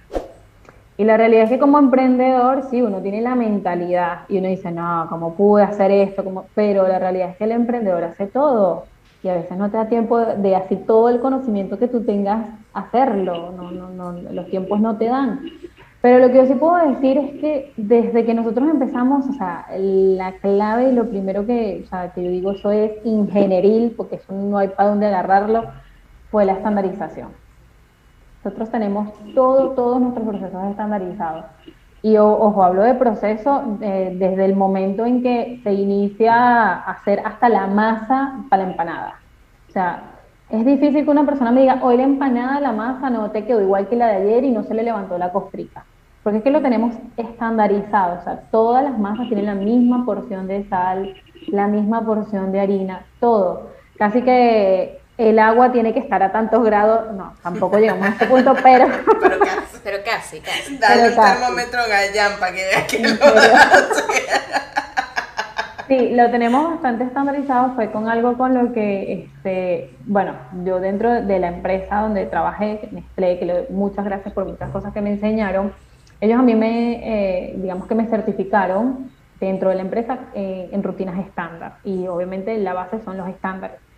Y la realidad es que como emprendedor, sí, uno tiene la mentalidad y uno dice, no, ¿cómo pude hacer esto? como Pero la realidad es que el emprendedor hace todo y a veces no te da tiempo de así todo el conocimiento que tú tengas hacerlo, no, no, no, los tiempos no te dan. Pero lo que yo sí puedo decir es que desde que nosotros empezamos, o sea, la clave y lo primero que, o sea, que yo digo eso es ingenieril, porque eso no hay para dónde agarrarlo, fue la estandarización. Nosotros tenemos todo, todos nuestros procesos estandarizados. Y ojo, hablo de proceso eh, desde el momento en que se inicia a hacer hasta la masa para la empanada. O sea, es difícil que una persona me diga, hoy la empanada, la masa no te quedó igual que la de ayer y no se le levantó la costrica. Porque es que lo tenemos estandarizado, o sea, todas las masas tienen la misma porción de sal, la misma porción de harina, todo. Casi que el agua tiene que estar a tantos grados, no, tampoco llegamos a este punto, pero... pero casi, pero casi, casi. Dale el termómetro gallán para que veas que lo Sí, lo tenemos bastante estandarizado, fue con algo con lo que, este, bueno, yo dentro de la empresa donde trabajé, Nestlé, que muchas gracias por muchas cosas que me enseñaron, ellos a mí me, eh, digamos que me certificaron dentro de la empresa eh, en rutinas estándar y obviamente la base son los estándares.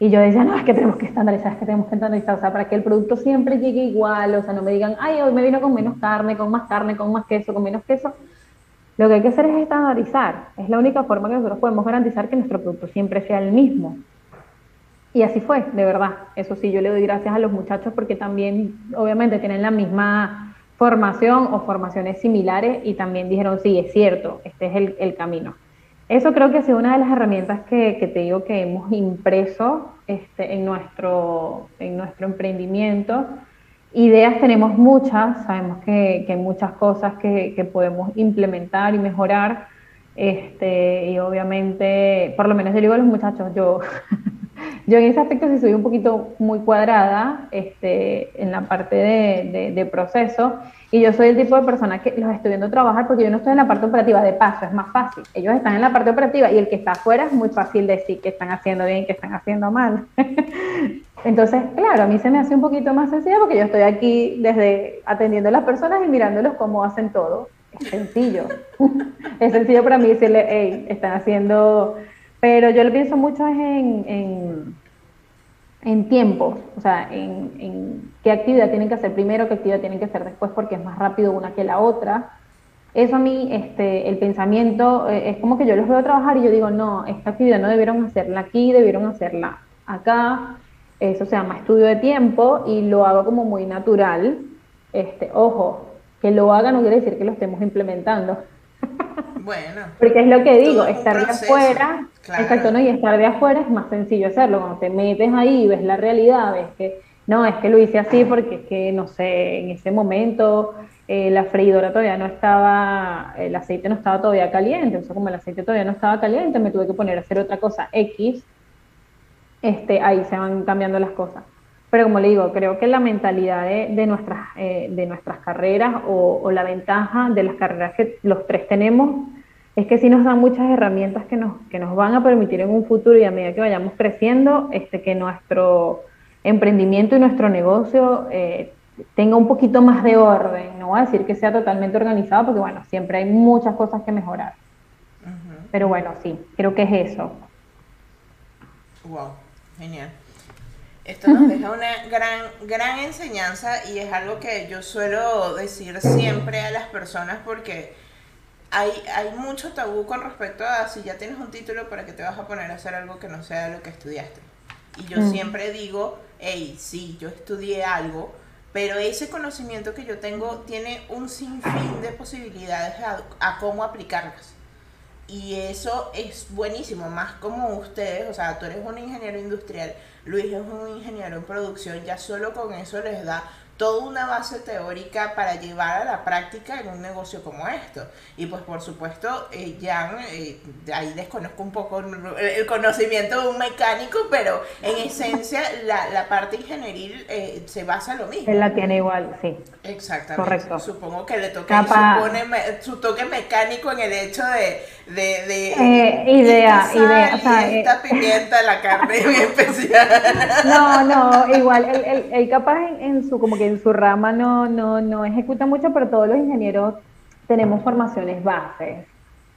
Y yo decía, no, es que tenemos que estandarizar, es que tenemos que estandarizar, o sea, para que el producto siempre llegue igual, o sea, no me digan, ay, hoy me vino con menos carne, con más carne, con más queso, con menos queso. Lo que hay que hacer es estandarizar. Es la única forma que nosotros podemos garantizar que nuestro producto siempre sea el mismo. Y así fue, de verdad. Eso sí, yo le doy gracias a los muchachos porque también, obviamente, tienen la misma formación o formaciones similares y también dijeron, sí, es cierto, este es el, el camino. Eso creo que ha sido una de las herramientas que, que te digo que hemos impreso este, en, nuestro, en nuestro emprendimiento. Ideas tenemos muchas, sabemos que, que hay muchas cosas que, que, podemos implementar y mejorar. Este, y obviamente, por lo menos yo digo a los muchachos, yo Yo en ese aspecto sí soy un poquito muy cuadrada este, en la parte de, de, proceso y yo soy el tipo de persona que los estoy viendo trabajar porque yo no estoy en la parte operativa de paso, es más fácil. Ellos están en la parte operativa y el que está afuera es muy fácil decir que están haciendo bien, que están haciendo mal. Entonces, claro, a mí se me hace un poquito más sencillo porque yo estoy aquí desde atendiendo a las personas y mirándolos cómo hacen todo. Es sencillo. es sencillo para mí decirle, hey, están haciendo pero yo lo pienso mucho en, en, en tiempos, o sea, en, qué actividad tienen que hacer primero, qué actividad tienen que hacer después, porque es más rápido una que la otra. Eso a mí, este, el pensamiento, eh, es como que yo los veo trabajar y yo digo, no, esta actividad no debieron hacerla aquí, debieron hacerla acá. Eso se llama estudio de tiempo y lo hago como muy natural. Este, ojo, que lo haga no quiere decir que lo estemos implementando. Bueno. Porque es lo que digo, estar de afuera, exacto, ¿no? Y estar de afuera es más sencillo hacerlo. Cuando te metes ahí ves la realidad, ves que no, es que lo hice así porque es que, no sé, en ese momento eh, la freidora todavía no estaba, el aceite no estaba todavía caliente, o sea, como el aceite todavía no estaba caliente, me tuve que poner a hacer otra cosa X, este, ahí se van cambiando las cosas. Pero como le digo, creo que la mentalidad de, nuestras, eh, de nuestras carreras o, la ventaja de las carreras que los tres tenemos es que sí nos dan muchas herramientas que nos, que nos van a permitir en un futuro y a medida que vayamos creciendo, este, que nuestro emprendimiento y nuestro negocio eh, tenga un poquito más de orden. No voy a decir que sea totalmente organizado porque, bueno, siempre hay muchas cosas que mejorar. Pero bueno, sí, creo que es eso. Wow, genial. Esto nos deja una gran, gran enseñanza y es algo que yo suelo decir siempre a las personas porque hay, hay mucho tabú con respecto a si ya tienes un título para que te vas a poner a hacer algo que no sea lo que estudiaste. Y yo mm. siempre digo, hey, sí, yo estudié algo, pero ese conocimiento que yo tengo tiene un sinfín de posibilidades a cómo aplicarlas. Y eso es buenísimo, más como ustedes, o sea, tú eres un ingeniero industrial, Luis es un ingeniero en producción, ya solo con eso les da toda una base teórica para llevar a la práctica en un negocio como esto. Y pues por supuesto, eh, Jan, eh, ahí desconozco un poco el conocimiento de un mecánico, pero en esencia la, la parte ingenieril eh, se basa en lo mismo. Él la tiene igual, sí. Exactamente. Correcto. Supongo que le toca supone, su toque mecánico en el hecho de... de, de eh, idea, idea. O sea, esta pimienta, la carne especial. No, no, igual, él, él, capaz en, en su como que en su rama no, no, no ejecuta mucho, pero todos los ingenieros tenemos formaciones bases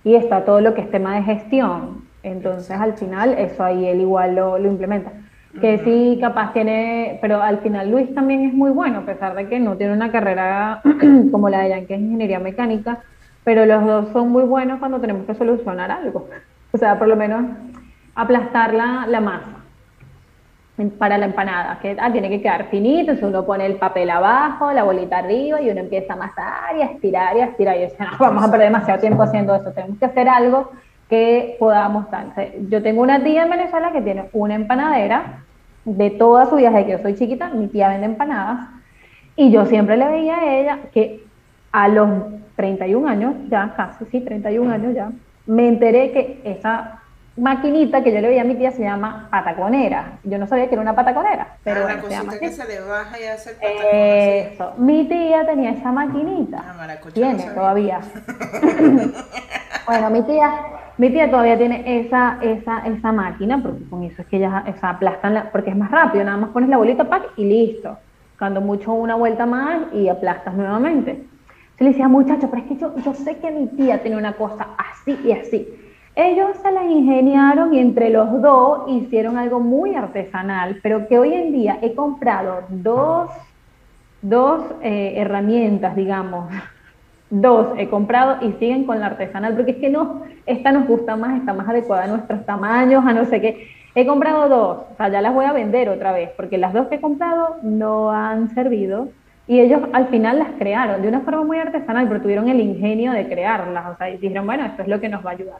y está todo lo que es tema de gestión. Entonces, al final, eso ahí él igual lo, lo implementa. Que sí, capaz tiene, pero al final Luis también es muy bueno, a pesar de que no tiene una carrera como la de Jan, que es ingeniería mecánica, pero los dos son muy buenos cuando tenemos que solucionar algo. O sea, por lo menos aplastar la, masa para la empanada, que ah, tiene que quedar finito, entonces uno pone el papel abajo, la bolita arriba y uno empieza a amasar y a estirar y a estirar. Y dice, no, vamos a perder demasiado tiempo haciendo eso, tenemos que hacer algo que podamos dar. Yo tengo una tía en Venezuela que tiene una empanadera de toda su vida, desde que yo soy chiquita, mi tía vende empanadas y yo siempre le veía a ella que a los 31 años, ya casi, sí, 31 años ya, me enteré que esa maquinita que yo le veía a mi tía se llama pataconera. Yo no sabía que era una pataconera, pero ah, se llama que se le baja y hace el Eso. Mi tía tenía esa maquinita. Ah, tiene todavía. bueno, mi tía, mi tía todavía tiene esa, esa, esa máquina, porque con eso es que ella esa aplastan, porque es más rápido, nada más pones la bolita pack y listo. Cuando mucho una vuelta más y aplastas nuevamente. Yo le decía, muchacho, pero es que yo, yo sé que mi tía tiene una cosa así y así. Ellos se las ingeniaron y entre los dos hicieron algo muy artesanal, pero que hoy en día he comprado dos, dos eh, herramientas, digamos, dos he comprado y siguen con la artesanal, porque es que no, esta nos gusta más, está más adecuada a nuestros tamaños, a no sé qué. He comprado dos, o sea, ya las voy a vender otra vez, porque las dos que he comprado no han servido y ellos al final las crearon de una forma muy artesanal, pero tuvieron el ingenio de crearlas, o sea, y dijeron, bueno, esto es lo que nos va a ayudar.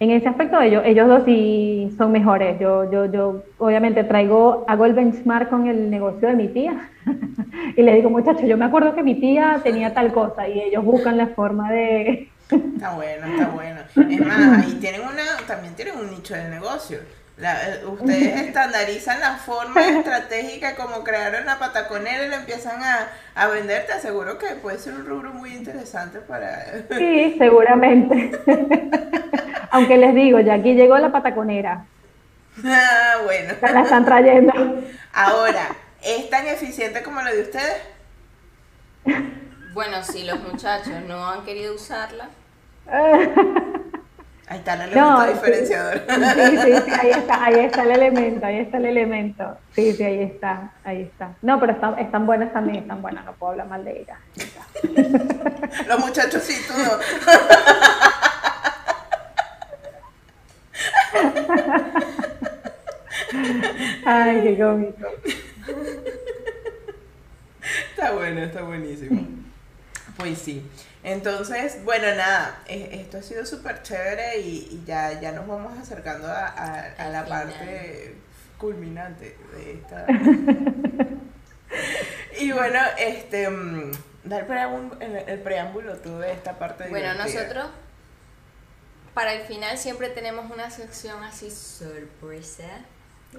en ese aspecto ellos, ellos dos sí son mejores. Yo, yo, yo obviamente traigo, hago el benchmark con el negocio de mi tía y le digo, muchachos, yo me acuerdo que mi tía tenía tal cosa y ellos buscan la forma de... Está bueno, está bueno. Es más, ahí tienen una, también tienen un nicho de negocio. Eh, ustedes estandarizan la forma estratégica como crearon la pataconera y lo empiezan a, a vender, te aseguro que puede ser un rubro muy interesante para... Sí, seguramente. Aunque les digo, ya aquí llegó la pataconera. Ah, bueno. la están trayendo. Ahora, ¿es tan eficiente como lo de ustedes? Bueno, si los muchachos no han querido usarla. Ahí está el elemento diferenciador. Sí, sí, sí, ahí está, ahí está el elemento, ahí está el elemento. Sí, sí, ahí está, ahí está. No, pero están, están buenas también, están buenas, no puedo hablar mal de ellas. Los muchachos sí, tú no. Ay, qué cómico. Está bueno, está buenísimo. Pues sí. Entonces, bueno, nada, esto ha sido súper chévere y, ya, ya nos vamos acercando a, la parte culminante de esta. y bueno, este, mm, dar el, preámbulo tú de esta parte. Bueno, nosotros para el final siempre tenemos una sección así sorpresa.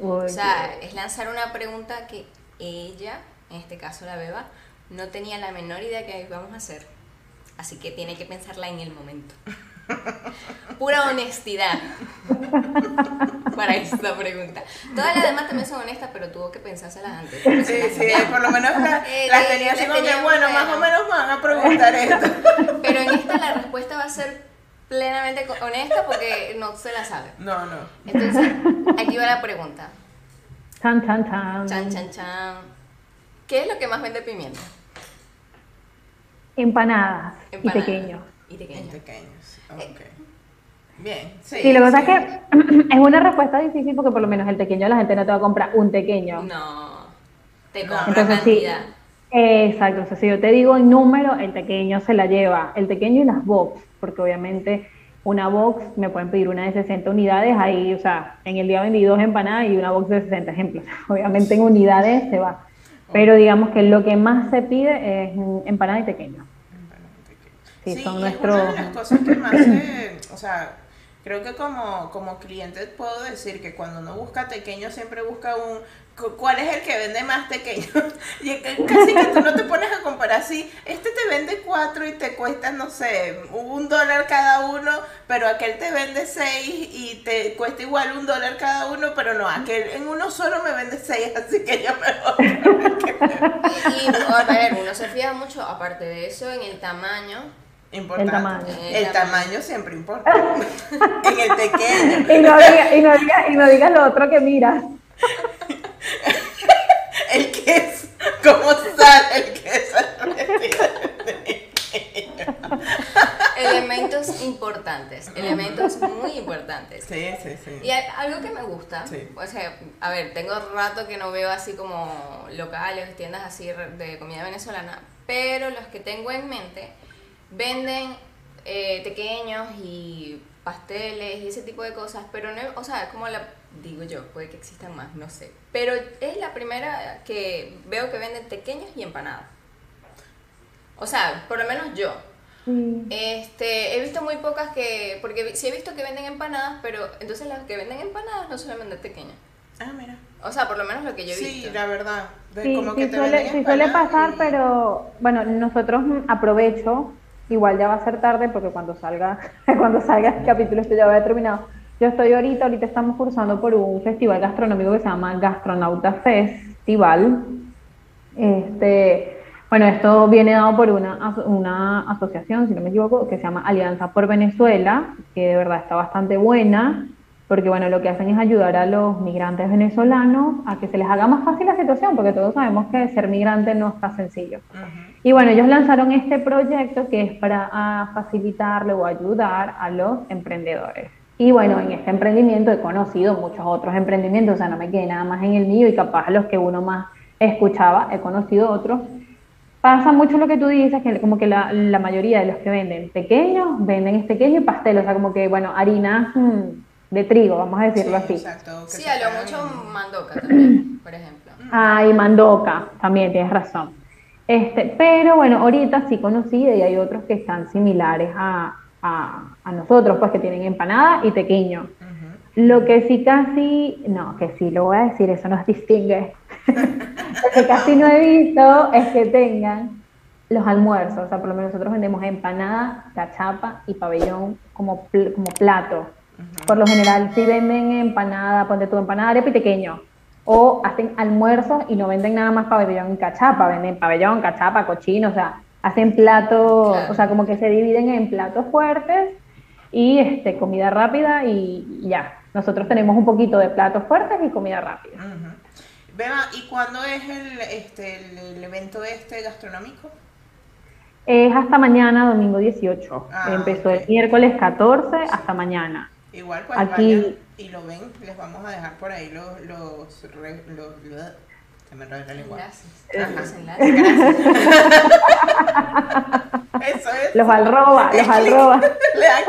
o sea, es lanzar una pregunta que ella, en este caso la beba, no tenía la menor idea que íbamos a hacer. Así que tiene que pensarla en el momento. Pura honestidad para esta pregunta. Todas las demás también son honestas, pero tuvo que pensárselas antes. Sí, sí, por lo menos las la tenía así como que, bueno, más o menos van a preguntar esto. Pero en esta la respuesta va a ser plenamente honesta porque no se la sabe. No, no. Entonces, aquí va la pregunta. Chan, chan, chan. Chan, chan, chan. ¿Qué es lo que más vende pimienta? Empanadas, y pequeños. Y pequeños. Okay. Bien, sí. Sí, lo que pasa es que es una respuesta difícil porque por lo menos el pequeño la gente no te va a comprar un pequeño. No, te compra cantidad. exacto, o sea, si yo te digo el número, el pequeño se la lleva, el pequeño y las box, porque obviamente una box me pueden pedir una de 60 unidades, ahí, o sea, en el día vendí dos empanadas y una box de 60 ejemplos. Obviamente en unidades se va. Pero digamos que lo que más se pide es empanada y pequeño. Sí, son nuestros... una de las cosas que más se, o sea, creo que como, como cliente puedo decir que cuando uno busca pequeño siempre busca un cuál es el que vende más pequeño. y casi que tú no te pones a comparar así, este te vende cuatro y te cuesta, no sé, un dólar cada uno, pero aquel te vende seis y te cuesta igual un dólar cada uno, pero no, aquel en uno solo me vende seis, así que yo me y, a ver, uno se fija mucho, aparte de eso, en el tamaño Importante. El tamaño. El, tamaño siempre importa. en el pequeño. Y no digas y no diga, y no diga lo otro que miras. el queso. ¿Cómo sale el queso? elementos importantes, elementos muy importantes. Sí, sí, sí. Y algo que me gusta, o sea, a ver, tengo rato que no veo así como locales, tiendas así de comida venezolana, pero los que tengo en mente venden eh, pequeños y pasteles y ese tipo de cosas, pero no, o sea, como la, digo yo, puede que existan más, no sé, pero es la primera que veo que venden pequeños y empanadas. O sea, por lo menos yo. Este, he visto muy pocas que, porque sí he visto que venden empanadas, pero entonces las que venden empanadas no suelen vender pequeñas. Ah, mira. O sea, por lo menos lo que yo he visto. Sí, la verdad. sí, como que suele, sí suele pasar, pero bueno, nosotros aprovecho Igual ya va a ser tarde porque cuando salga, cuando salga el capítulo esto ya va a haber terminado. Yo estoy ahorita, ahorita estamos cursando por un festival gastronómico que se llama Gastronauta Festival. Este, bueno, esto viene dado por una, una asociación, si no me equivoco, que se llama Alianza por Venezuela, que de verdad está bastante buena, porque bueno, lo que hacen es ayudar a los migrantes venezolanos a que se les haga más fácil la situación, porque todos sabemos que ser migrante no está sencillo. Y bueno, ellos lanzaron este proyecto que es para facilitarle o ayudar a los emprendedores. Y bueno, en este emprendimiento he conocido muchos otros emprendimientos, o sea, no me quedé nada más en el mío y capaz los que uno más escuchaba, he conocido otros. pasa mucho lo que tú dices, que como que la, la mayoría de los que venden pequeños, venden este pequeño y pastel, o sea, como que, bueno, harina mm, de trigo, vamos a decirlo así. Exacto, sí, a lo mucho mandoca también, por ejemplo. Ah, y mandoca, también tienes razón. Este, pero bueno, ahorita sí conocí y hay otros que están similares a, a, a nosotros, pues que tienen empanada y pequeño. Lo que sí casi, no, que sí lo voy a decir, eso nos distingue. lo que casi no he visto es que tengan los almuerzos, o sea, por lo menos nosotros vendemos empanada, cachapa y pabellón como, como plato. Por lo general, si venden empanada, ponte tu empanada de pequeño, o hacen almuerzos y no venden nada más pabellón y cachapa, venden pabellón, cachapa, cochino, o sea, hacen platos, o sea, como que se dividen en platos fuertes y este, comida rápida y ya. Nosotros tenemos un poquito de platos fuertes y comida rápida. ¿y cuándo es el, este, el, evento este gastronómico? Es hasta mañana, domingo 18. Ah, Empezó el miércoles 14 hasta mañana. Igual pues Aquí, y lo ven, les vamos a dejar por ahí los... los, se me la lengua. Gracias. Eso es. Los alroba, los alroba. Le dan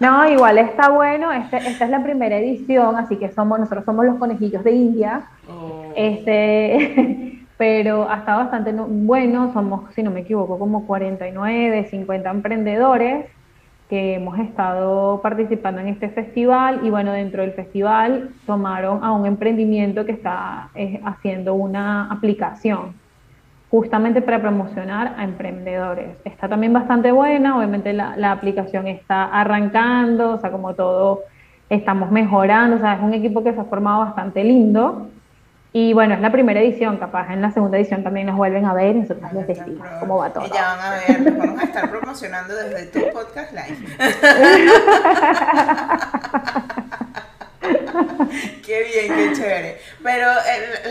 no, igual está bueno. Este, esta es la primera edición, así que somos nosotros somos los conejillos de India. Oh. Este, pero ha estado bastante bueno. Somos, si no me equivoco, como 49, 50 emprendedores que hemos estado participando en este festival y bueno, dentro del festival tomaron a un emprendimiento que está eh, haciendo una aplicación justamente para promocionar a emprendedores. Está también bastante buena, obviamente la, aplicación está arrancando, o sea, como todo estamos mejorando, o sea, es un equipo que se ha formado bastante lindo. Y bueno, es la primera edición, capaz en la segunda edición también nos vuelven a ver y nosotros les decimos cómo va todo. Y ya van a ver, vamos a estar promocionando desde tu podcast live. qué bien, qué chévere. Pero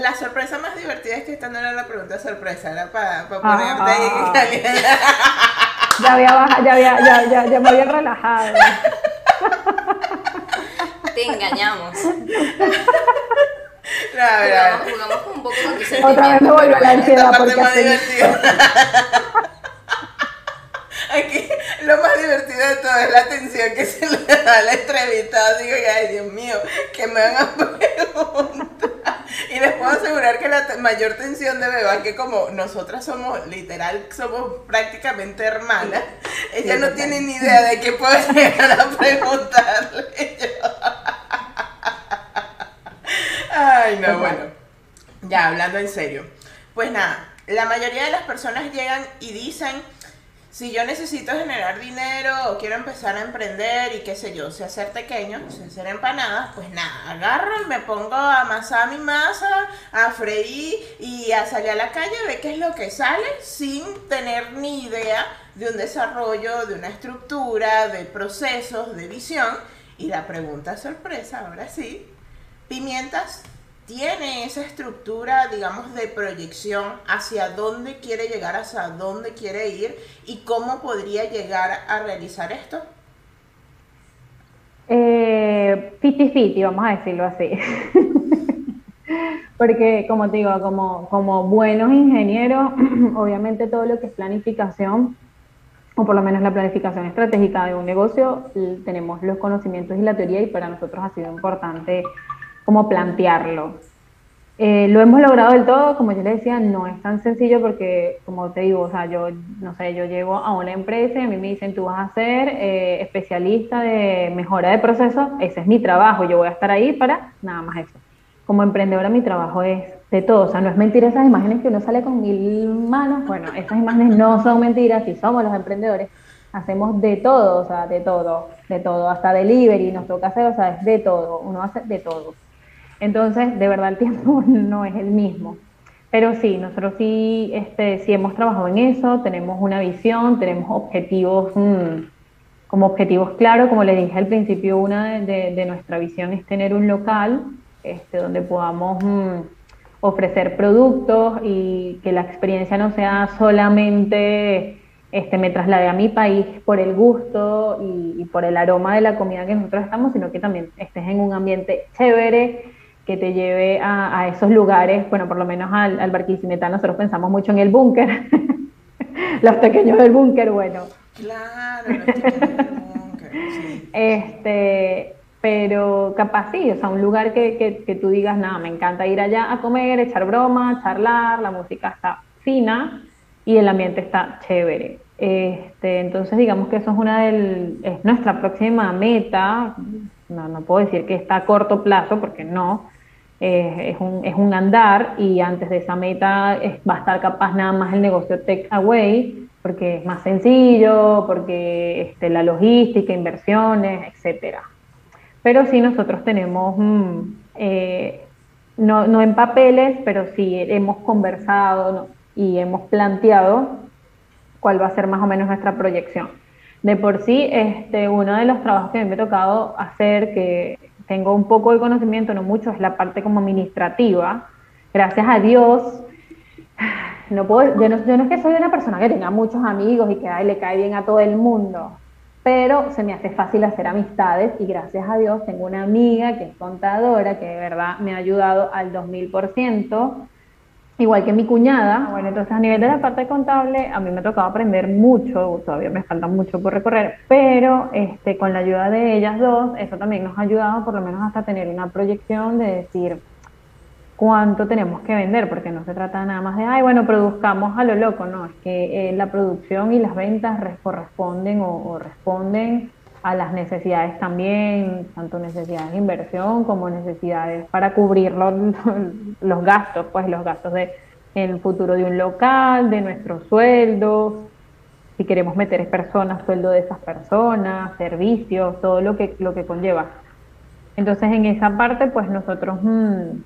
la sorpresa más divertida es que esta no era la pregunta sorpresa, era para ponerte ah, ahí Ya había bajado, ya, había, ya, ya, ya me había relajado. Te engañamos. No, jugamos, jugamos con un poco con tu Otra vez me volvió la ansiedad porque más. Aquí lo más divertido de todo es la atención que se le da a la entrevistada. Digo, ay Dios mío, que me van a preguntar. Y les puedo asegurar que la mayor tensión de Beba, que como nosotras somos, literal, somos prácticamente hermanas, ella no tiene ni idea de qué puedo llegar a preguntarle Ay, no, bueno. Ya, hablando en serio. Pues nada, la mayoría de las personas llegan y dicen si yo necesito generar dinero o quiero empezar a emprender y qué sé yo, sé hacer pequeño, sé hacer empanadas, pues nada, agarro y me pongo a amasar mi masa, a freír y a salir a la calle a ver qué es lo que sale sin tener ni idea de un desarrollo, de una estructura, de procesos, de visión. Y la pregunta sorpresa, ahora sí, pimientas tiene esa estructura, digamos, de proyección hacia dónde quiere llegar, hacia dónde quiere ir y cómo podría llegar a realizar esto? Eh, fiti fiti, vamos a decirlo así. Porque, como te digo, como, como buenos ingenieros, obviamente todo lo que es planificación, o por lo menos la planificación estratégica de un negocio, tenemos los conocimientos y la teoría y para nosotros ha sido importante cómo plantearlo. Eh, lo hemos logrado del todo, como yo le decía, no es tan sencillo porque, como te digo, o sea, yo, no sé, yo llego a una empresa y a mí me dicen, tú vas a ser eh, especialista de mejora de procesos, ese es mi trabajo, yo voy a estar ahí para nada más eso. Como emprendedora mi trabajo es de todo, o sea, no es mentira esas imágenes que uno sale con mil manos, bueno, esas imágenes no son mentiras, si somos los emprendedores, hacemos de todo, o sea, de todo, de todo, hasta delivery nos toca hacer, o sea, es de todo, uno hace de todo. Entonces, de verdad el tiempo no es el mismo. Pero sí, nosotros sí, este, sí hemos trabajado en eso, tenemos una visión, tenemos objetivos, mm, como objetivos claros, como le dije al principio, una de, de, nuestra visión es tener un local este, donde podamos mm, ofrecer productos y que la experiencia no sea solamente este, me trasladé a mi país por el gusto y, y, por el aroma de la comida que nosotros estamos, sino que también estés en un ambiente chévere, que te lleve a, esos lugares, bueno, por lo menos al, al Barquisimetal, nosotros pensamos mucho en el búnker, los pequeños del búnker, bueno. Claro, los pequeños del búnker, sí. Este, pero capaz sí, o sea, un lugar que, que, que tú digas, nada, me encanta ir allá a comer, echar broma, charlar, la música está fina y el ambiente está chévere. Este, entonces, digamos que eso es una del, es nuestra próxima meta. No, no puedo decir que está a corto plazo, porque no. Es, un, es un andar y antes de esa meta va a estar capaz nada más el negocio take away, porque es más sencillo, porque este, la logística, inversiones, etcétera. Pero sí nosotros tenemos, mm, eh, no, no, en papeles, pero sí hemos conversado y hemos planteado cuál va a ser más o menos nuestra proyección. De por sí, este, uno de los trabajos que me ha tocado hacer, que tengo un poco de conocimiento, no mucho, es la parte como administrativa. Gracias a Dios, no puedo, yo, no, yo no es que soy una persona que tenga muchos amigos y que le cae bien a todo el mundo, pero se me hace fácil hacer amistades y gracias a Dios tengo una amiga que es contadora que de verdad me ha ayudado al 2000%, igual que mi cuñada. Bueno, entonces a nivel de la parte contable a mí me ha tocado aprender mucho, todavía me falta mucho por recorrer, pero este, con la ayuda de ellas dos, eso también nos ha ayudado por lo menos hasta tener una proyección de decir, cuánto tenemos que vender, porque no se trata nada más de, ay, bueno, produzcamos a lo loco, no, es que eh, la producción y las ventas corresponden o, responden a las necesidades también, tanto necesidades de inversión como necesidades para cubrir los, los gastos, pues los gastos de el futuro de un local, de nuestros sueldos, si queremos meter personas, sueldo de esas personas, servicios, todo lo que, lo que conlleva. Entonces en esa parte, pues nosotros... Mm,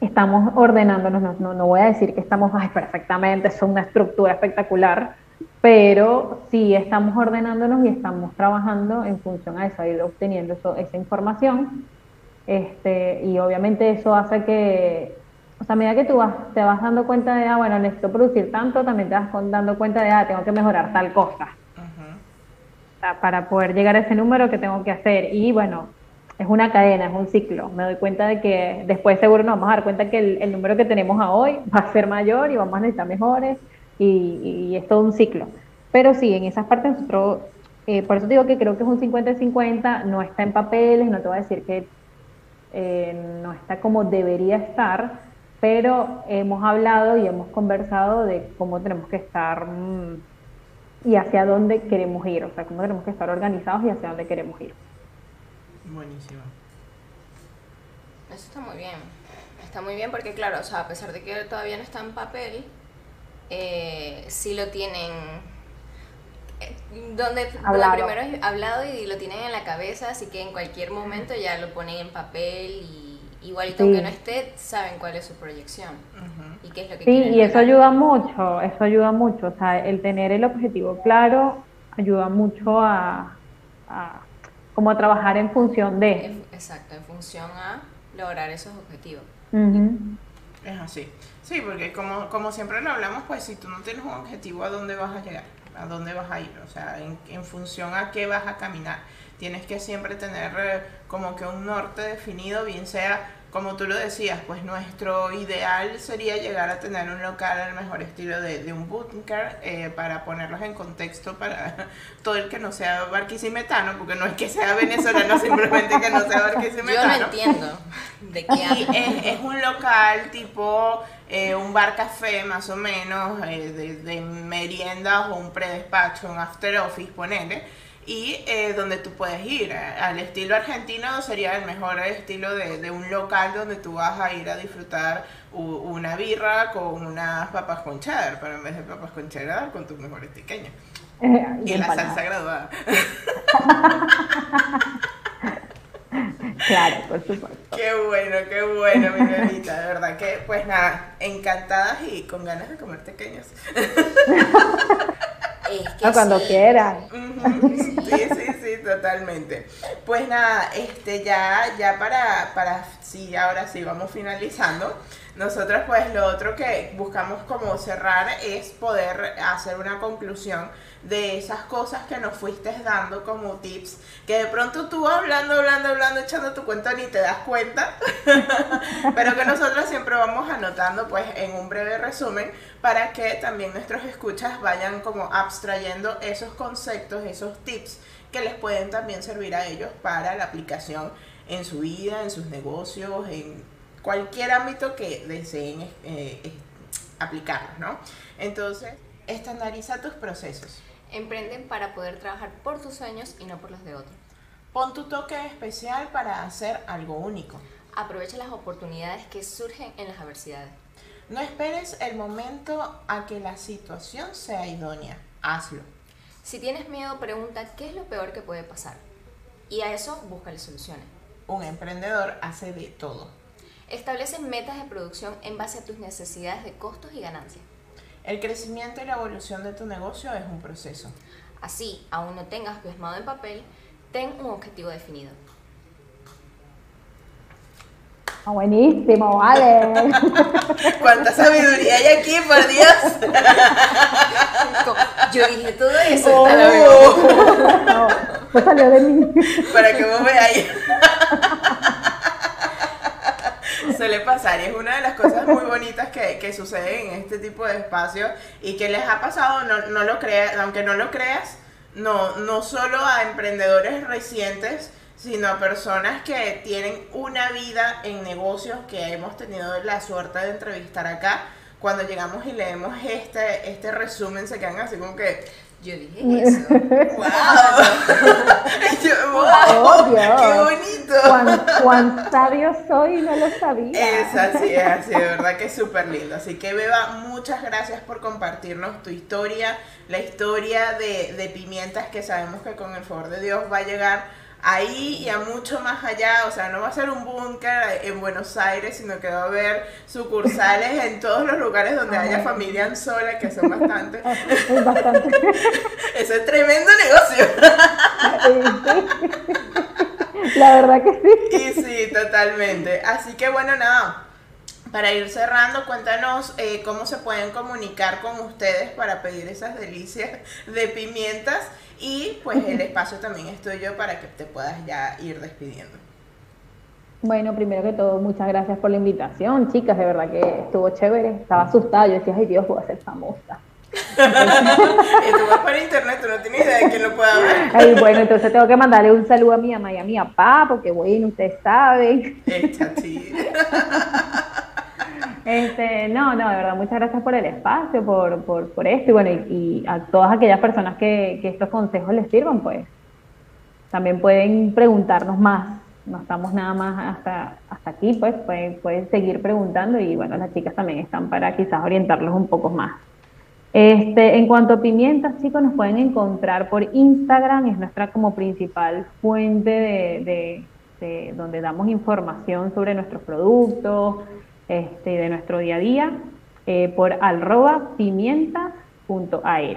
estamos ordenándonos, no, no, voy a decir que estamos perfectamente, es una estructura espectacular, pero sí estamos ordenándonos y estamos trabajando en función a eso, a ir obteniendo eso, esa información. Este, y obviamente eso hace que, o sea, a medida que tú vas, te vas dando cuenta de, ah, bueno, necesito producir tanto, también te vas dando cuenta de, ah, tengo que mejorar tal cosa. para poder llegar a ese número que tengo que hacer. Y bueno, es una cadena, es un ciclo. Me doy cuenta de que después seguro nos vamos a dar cuenta que el, número que tenemos a hoy va a ser mayor y vamos a necesitar mejores y, es todo un ciclo. Pero sí, en esas partes nosotros, eh, por eso digo que creo que es un 50-50, no está en papeles, no te voy a decir que eh, no está como debería estar, pero hemos hablado y hemos conversado de cómo tenemos que estar mm, y hacia dónde queremos ir, o sea, cómo tenemos que estar organizados y hacia dónde queremos ir. Buenísimo. Eso está muy bien. Está muy bien porque, claro, o sea, a pesar de que todavía no está en papel, eh, sí lo tienen. Eh, donde, primero es hablado y lo tienen en la cabeza, así que en cualquier momento ya lo ponen en papel y igualito aunque no esté, saben cuál es su proyección y qué es lo que Sí, y eso ayuda mucho, eso ayuda mucho, o sea, el tener el objetivo claro ayuda mucho a como trabajar en función de. Exacto, en función a lograr esos objetivos. Es así. Sí, porque como, como siempre lo hablamos, pues si tú no tienes un objetivo, ¿a dónde vas a llegar? ¿A dónde vas a ir? O sea, en, en función a qué vas a caminar. Tienes que siempre tener eh, como que un norte definido, bien sea como tú lo decías, pues nuestro ideal sería llegar a tener un local al mejor estilo de, un bunker eh, para ponerlos en contexto para todo el que no sea barquisimetano, porque no es que sea venezolano, simplemente que no sea barquisimetano. Yo no entiendo de qué y es, un local tipo eh, un bar café más o menos, eh, de, de meriendas o un predespacho, un after office, ponele y eh, donde tú puedes ir. Al estilo argentino sería el mejor estilo de, un local donde tú vas a ir a disfrutar una birra con unas papas con cheddar, pero en vez de papas con cheddar, con tus mejores pequeños. Eh, y, la salsa graduada. claro, por supuesto. Qué bueno, qué bueno, mi bebita, de verdad que, pues nada, encantadas y con ganas de comer pequeños. cuando quieras. Sí, sí, sí, totalmente. Pues nada, este ya, ya para, para, sí, ahora sí, vamos finalizando. Nosotros pues lo otro que buscamos como cerrar es poder hacer una conclusión de esas cosas que nos fuiste dando como tips, que de pronto tú hablando, hablando, hablando, echando tu cuenta ni te das cuenta, pero que nosotros siempre vamos anotando pues en un breve resumen para que también nuestros escuchas vayan como abstrayendo esos conceptos, esos tips que les pueden también servir a ellos para la aplicación en su vida, en sus negocios, en cualquier ámbito que deseen eh, eh, aplicarlos, ¿no? Entonces, estandariza tus procesos. Emprenden para poder trabajar por tus sueños y no por los de otros. Pon tu toque especial para hacer algo único. Aprovecha las oportunidades que surgen en las adversidades. No esperes el momento a que la situación sea idónea. Hazlo. Si tienes miedo, pregunta qué es lo peor que puede pasar. Y a eso búscale soluciones. Un emprendedor hace de todo. Establece metas de producción en base a tus necesidades de costos y ganancias. El crecimiento y la evolución de tu negocio es un proceso. Así, aún no tengas plasmado en papel, ten un objetivo definido. Ah, buenísimo, vale. ¿Cuánta sabiduría hay aquí, por Dios? Yo dije todo eso. Oh. No, no salió de mí. Para que vos veáis. Suele pasar y es una de las cosas muy bonitas que, que suceden en este tipo de espacios y que les ha pasado, no, no lo creas, aunque no lo creas, no, no solo a emprendedores recientes, sino a personas que tienen una vida en negocios que hemos tenido la suerte de entrevistar acá. Cuando llegamos y leemos este, este resumen, se quedan así como que, yo dije eso. ¡Wow! wow ¡Qué bonito! Cuán, sabio soy, no lo sabía. Es así, es así, de verdad que es súper lindo. Así que, Beba, muchas gracias por compartirnos tu historia, la historia de, de Pimientas que sabemos que con el favor de Dios va a llegar ahí y a mucho más allá, o sea, no va a ser un búnker en Buenos Aires, sino que va a haber sucursales en todos los lugares donde haya familia sola, que son bastantes. bastante. Eso es tremendo negocio. La verdad que sí. Y sí, totalmente. Así que bueno, nada. Para ir cerrando, cuéntanos eh, cómo se pueden comunicar con ustedes para pedir esas delicias de pimientas y pues el espacio también estoy yo para que te puedas ya ir despidiendo. Bueno, primero que todo, muchas gracias por la invitación, chicas, de verdad que estuvo chévere, estaba asustada, yo decía, ay Dios, voy a ser famosa. y tú vas para internet, tú no tienes idea de quién lo pueda ver. Ay, bueno, entonces tengo que mandarle un saludo a mi mamá y a mi papá, porque bueno, ustedes saben. Esta Este, no, no, de verdad, muchas gracias por el espacio, por, por, por esto y bueno, y, a todas aquellas personas que, que, estos consejos les sirvan, pues también pueden preguntarnos más. No estamos nada más hasta, hasta aquí, pues pueden, pueden seguir preguntando y bueno, las chicas también están para quizás orientarlos un poco más. Este, en cuanto a pimientas, chicos, nos pueden encontrar por Instagram, es nuestra como principal fuente de, de, de donde damos información sobre nuestros productos, este, de nuestro día a día eh, por arroba pimientas.ar.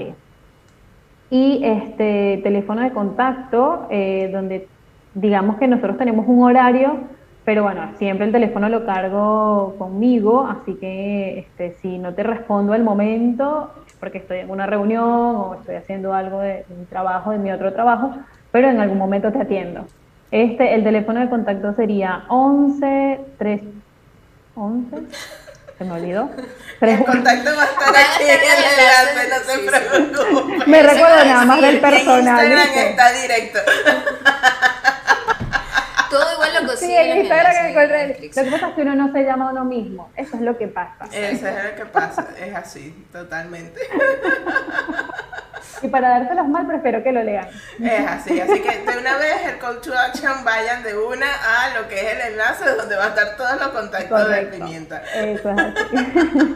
Y este teléfono de contacto, eh, donde digamos que nosotros tenemos un horario, pero bueno, siempre el teléfono lo cargo conmigo, así que este, si no te respondo al momento, porque estoy en una reunión o estoy haciendo algo de, mi trabajo, de mi otro trabajo, pero en algún momento te atiendo. Este, el teléfono de contacto sería 11 3 11. Se me olvidó. El contacto va a estar aquí en el enlace, no se preocupe. Me recuerdo nada más del personal. En Instagram está directo. Todo igual lo consigue. Sí, en Instagram que Lo que pasa es que uno no se llama a uno mismo. Eso es lo que pasa. Eso es lo que pasa. Es así, totalmente. Y para dárselos mal, prefiero que lo lean. Es así, así que de una vez el call to action vayan de una a lo que es el enlace donde va a estar todos los contactos de pimienta. Eso es así.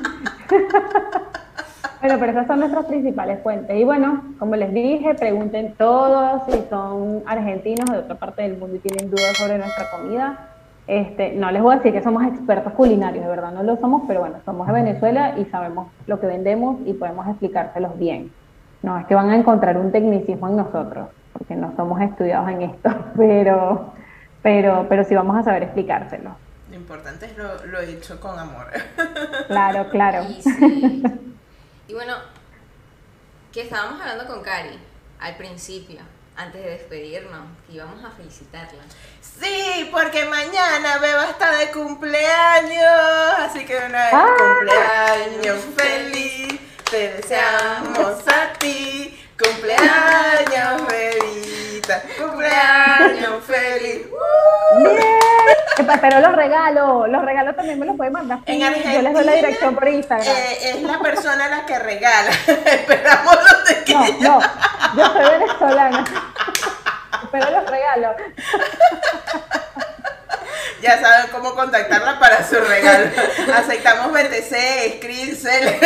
bueno, pero esas son nuestras principales fuentes. Y bueno, como les dije, pregunten todos si son argentinos de otra parte del mundo y tienen dudas sobre nuestra comida. Este, no les voy a decir que somos expertos culinarios, de verdad no lo somos, pero bueno, somos de Venezuela y sabemos lo que vendemos y podemos explicárselos bien. No, es que van a encontrar un tecnicismo en nosotros, porque no somos estudiados en esto, pero, pero, pero sí vamos a saber explicárselo. Lo importante es lo, lo hecho con amor. Claro, claro. Y, sí. y bueno, que estábamos hablando con Cari al principio, antes de despedirnos, que íbamos a felicitarla. Sí, porque mañana Beba está de cumpleaños, así que una vez Ah. cumpleaños feliz, te deseamos a ti, cumpleaños Bebita, cumpleaños feliz. Bien. Epa, Pero los regalos, los regalos también me los pueden mandar. En Yo Argentina les doy la dirección por Instagram. eh, es la persona la que regala, esperamos los de que No, no, yo soy venezolana. Pero los regalos. ya saben cómo contactarla para su regalo. Aceptamos BTC, Screencell.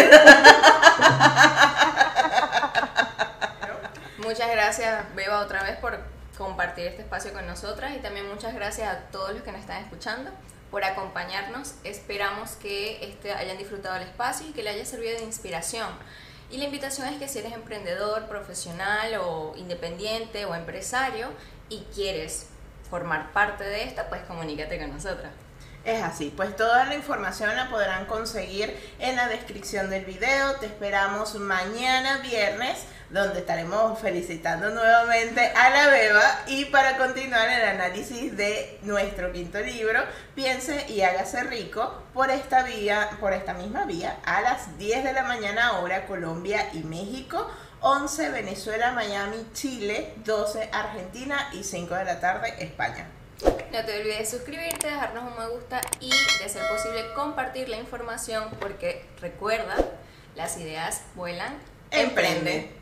Muchas gracias, Beba, otra vez por compartir este espacio con nosotras y también muchas gracias a todos los que nos están escuchando por acompañarnos. Esperamos que este, hayan disfrutado el espacio y que le haya servido de inspiración. Y la invitación es que si eres emprendedor, profesional o independiente o empresario y quieres formar parte de esto, pues comunícate con nosotras. Es así, pues toda la información la podrán conseguir en la descripción del video. Te esperamos mañana viernes, donde estaremos felicitando nuevamente a la Beba y para continuar el análisis de nuestro quinto libro, Piense y hágase rico por esta vía, por esta misma vía, a las 10 de la mañana hora Colombia y México. 11 Venezuela, Miami, Chile, 12 Argentina y 5 de la tarde España. No te olvides de suscribirte, dejarnos un me gusta y, de ser posible, compartir la información porque recuerda, las ideas vuelan. Emprende.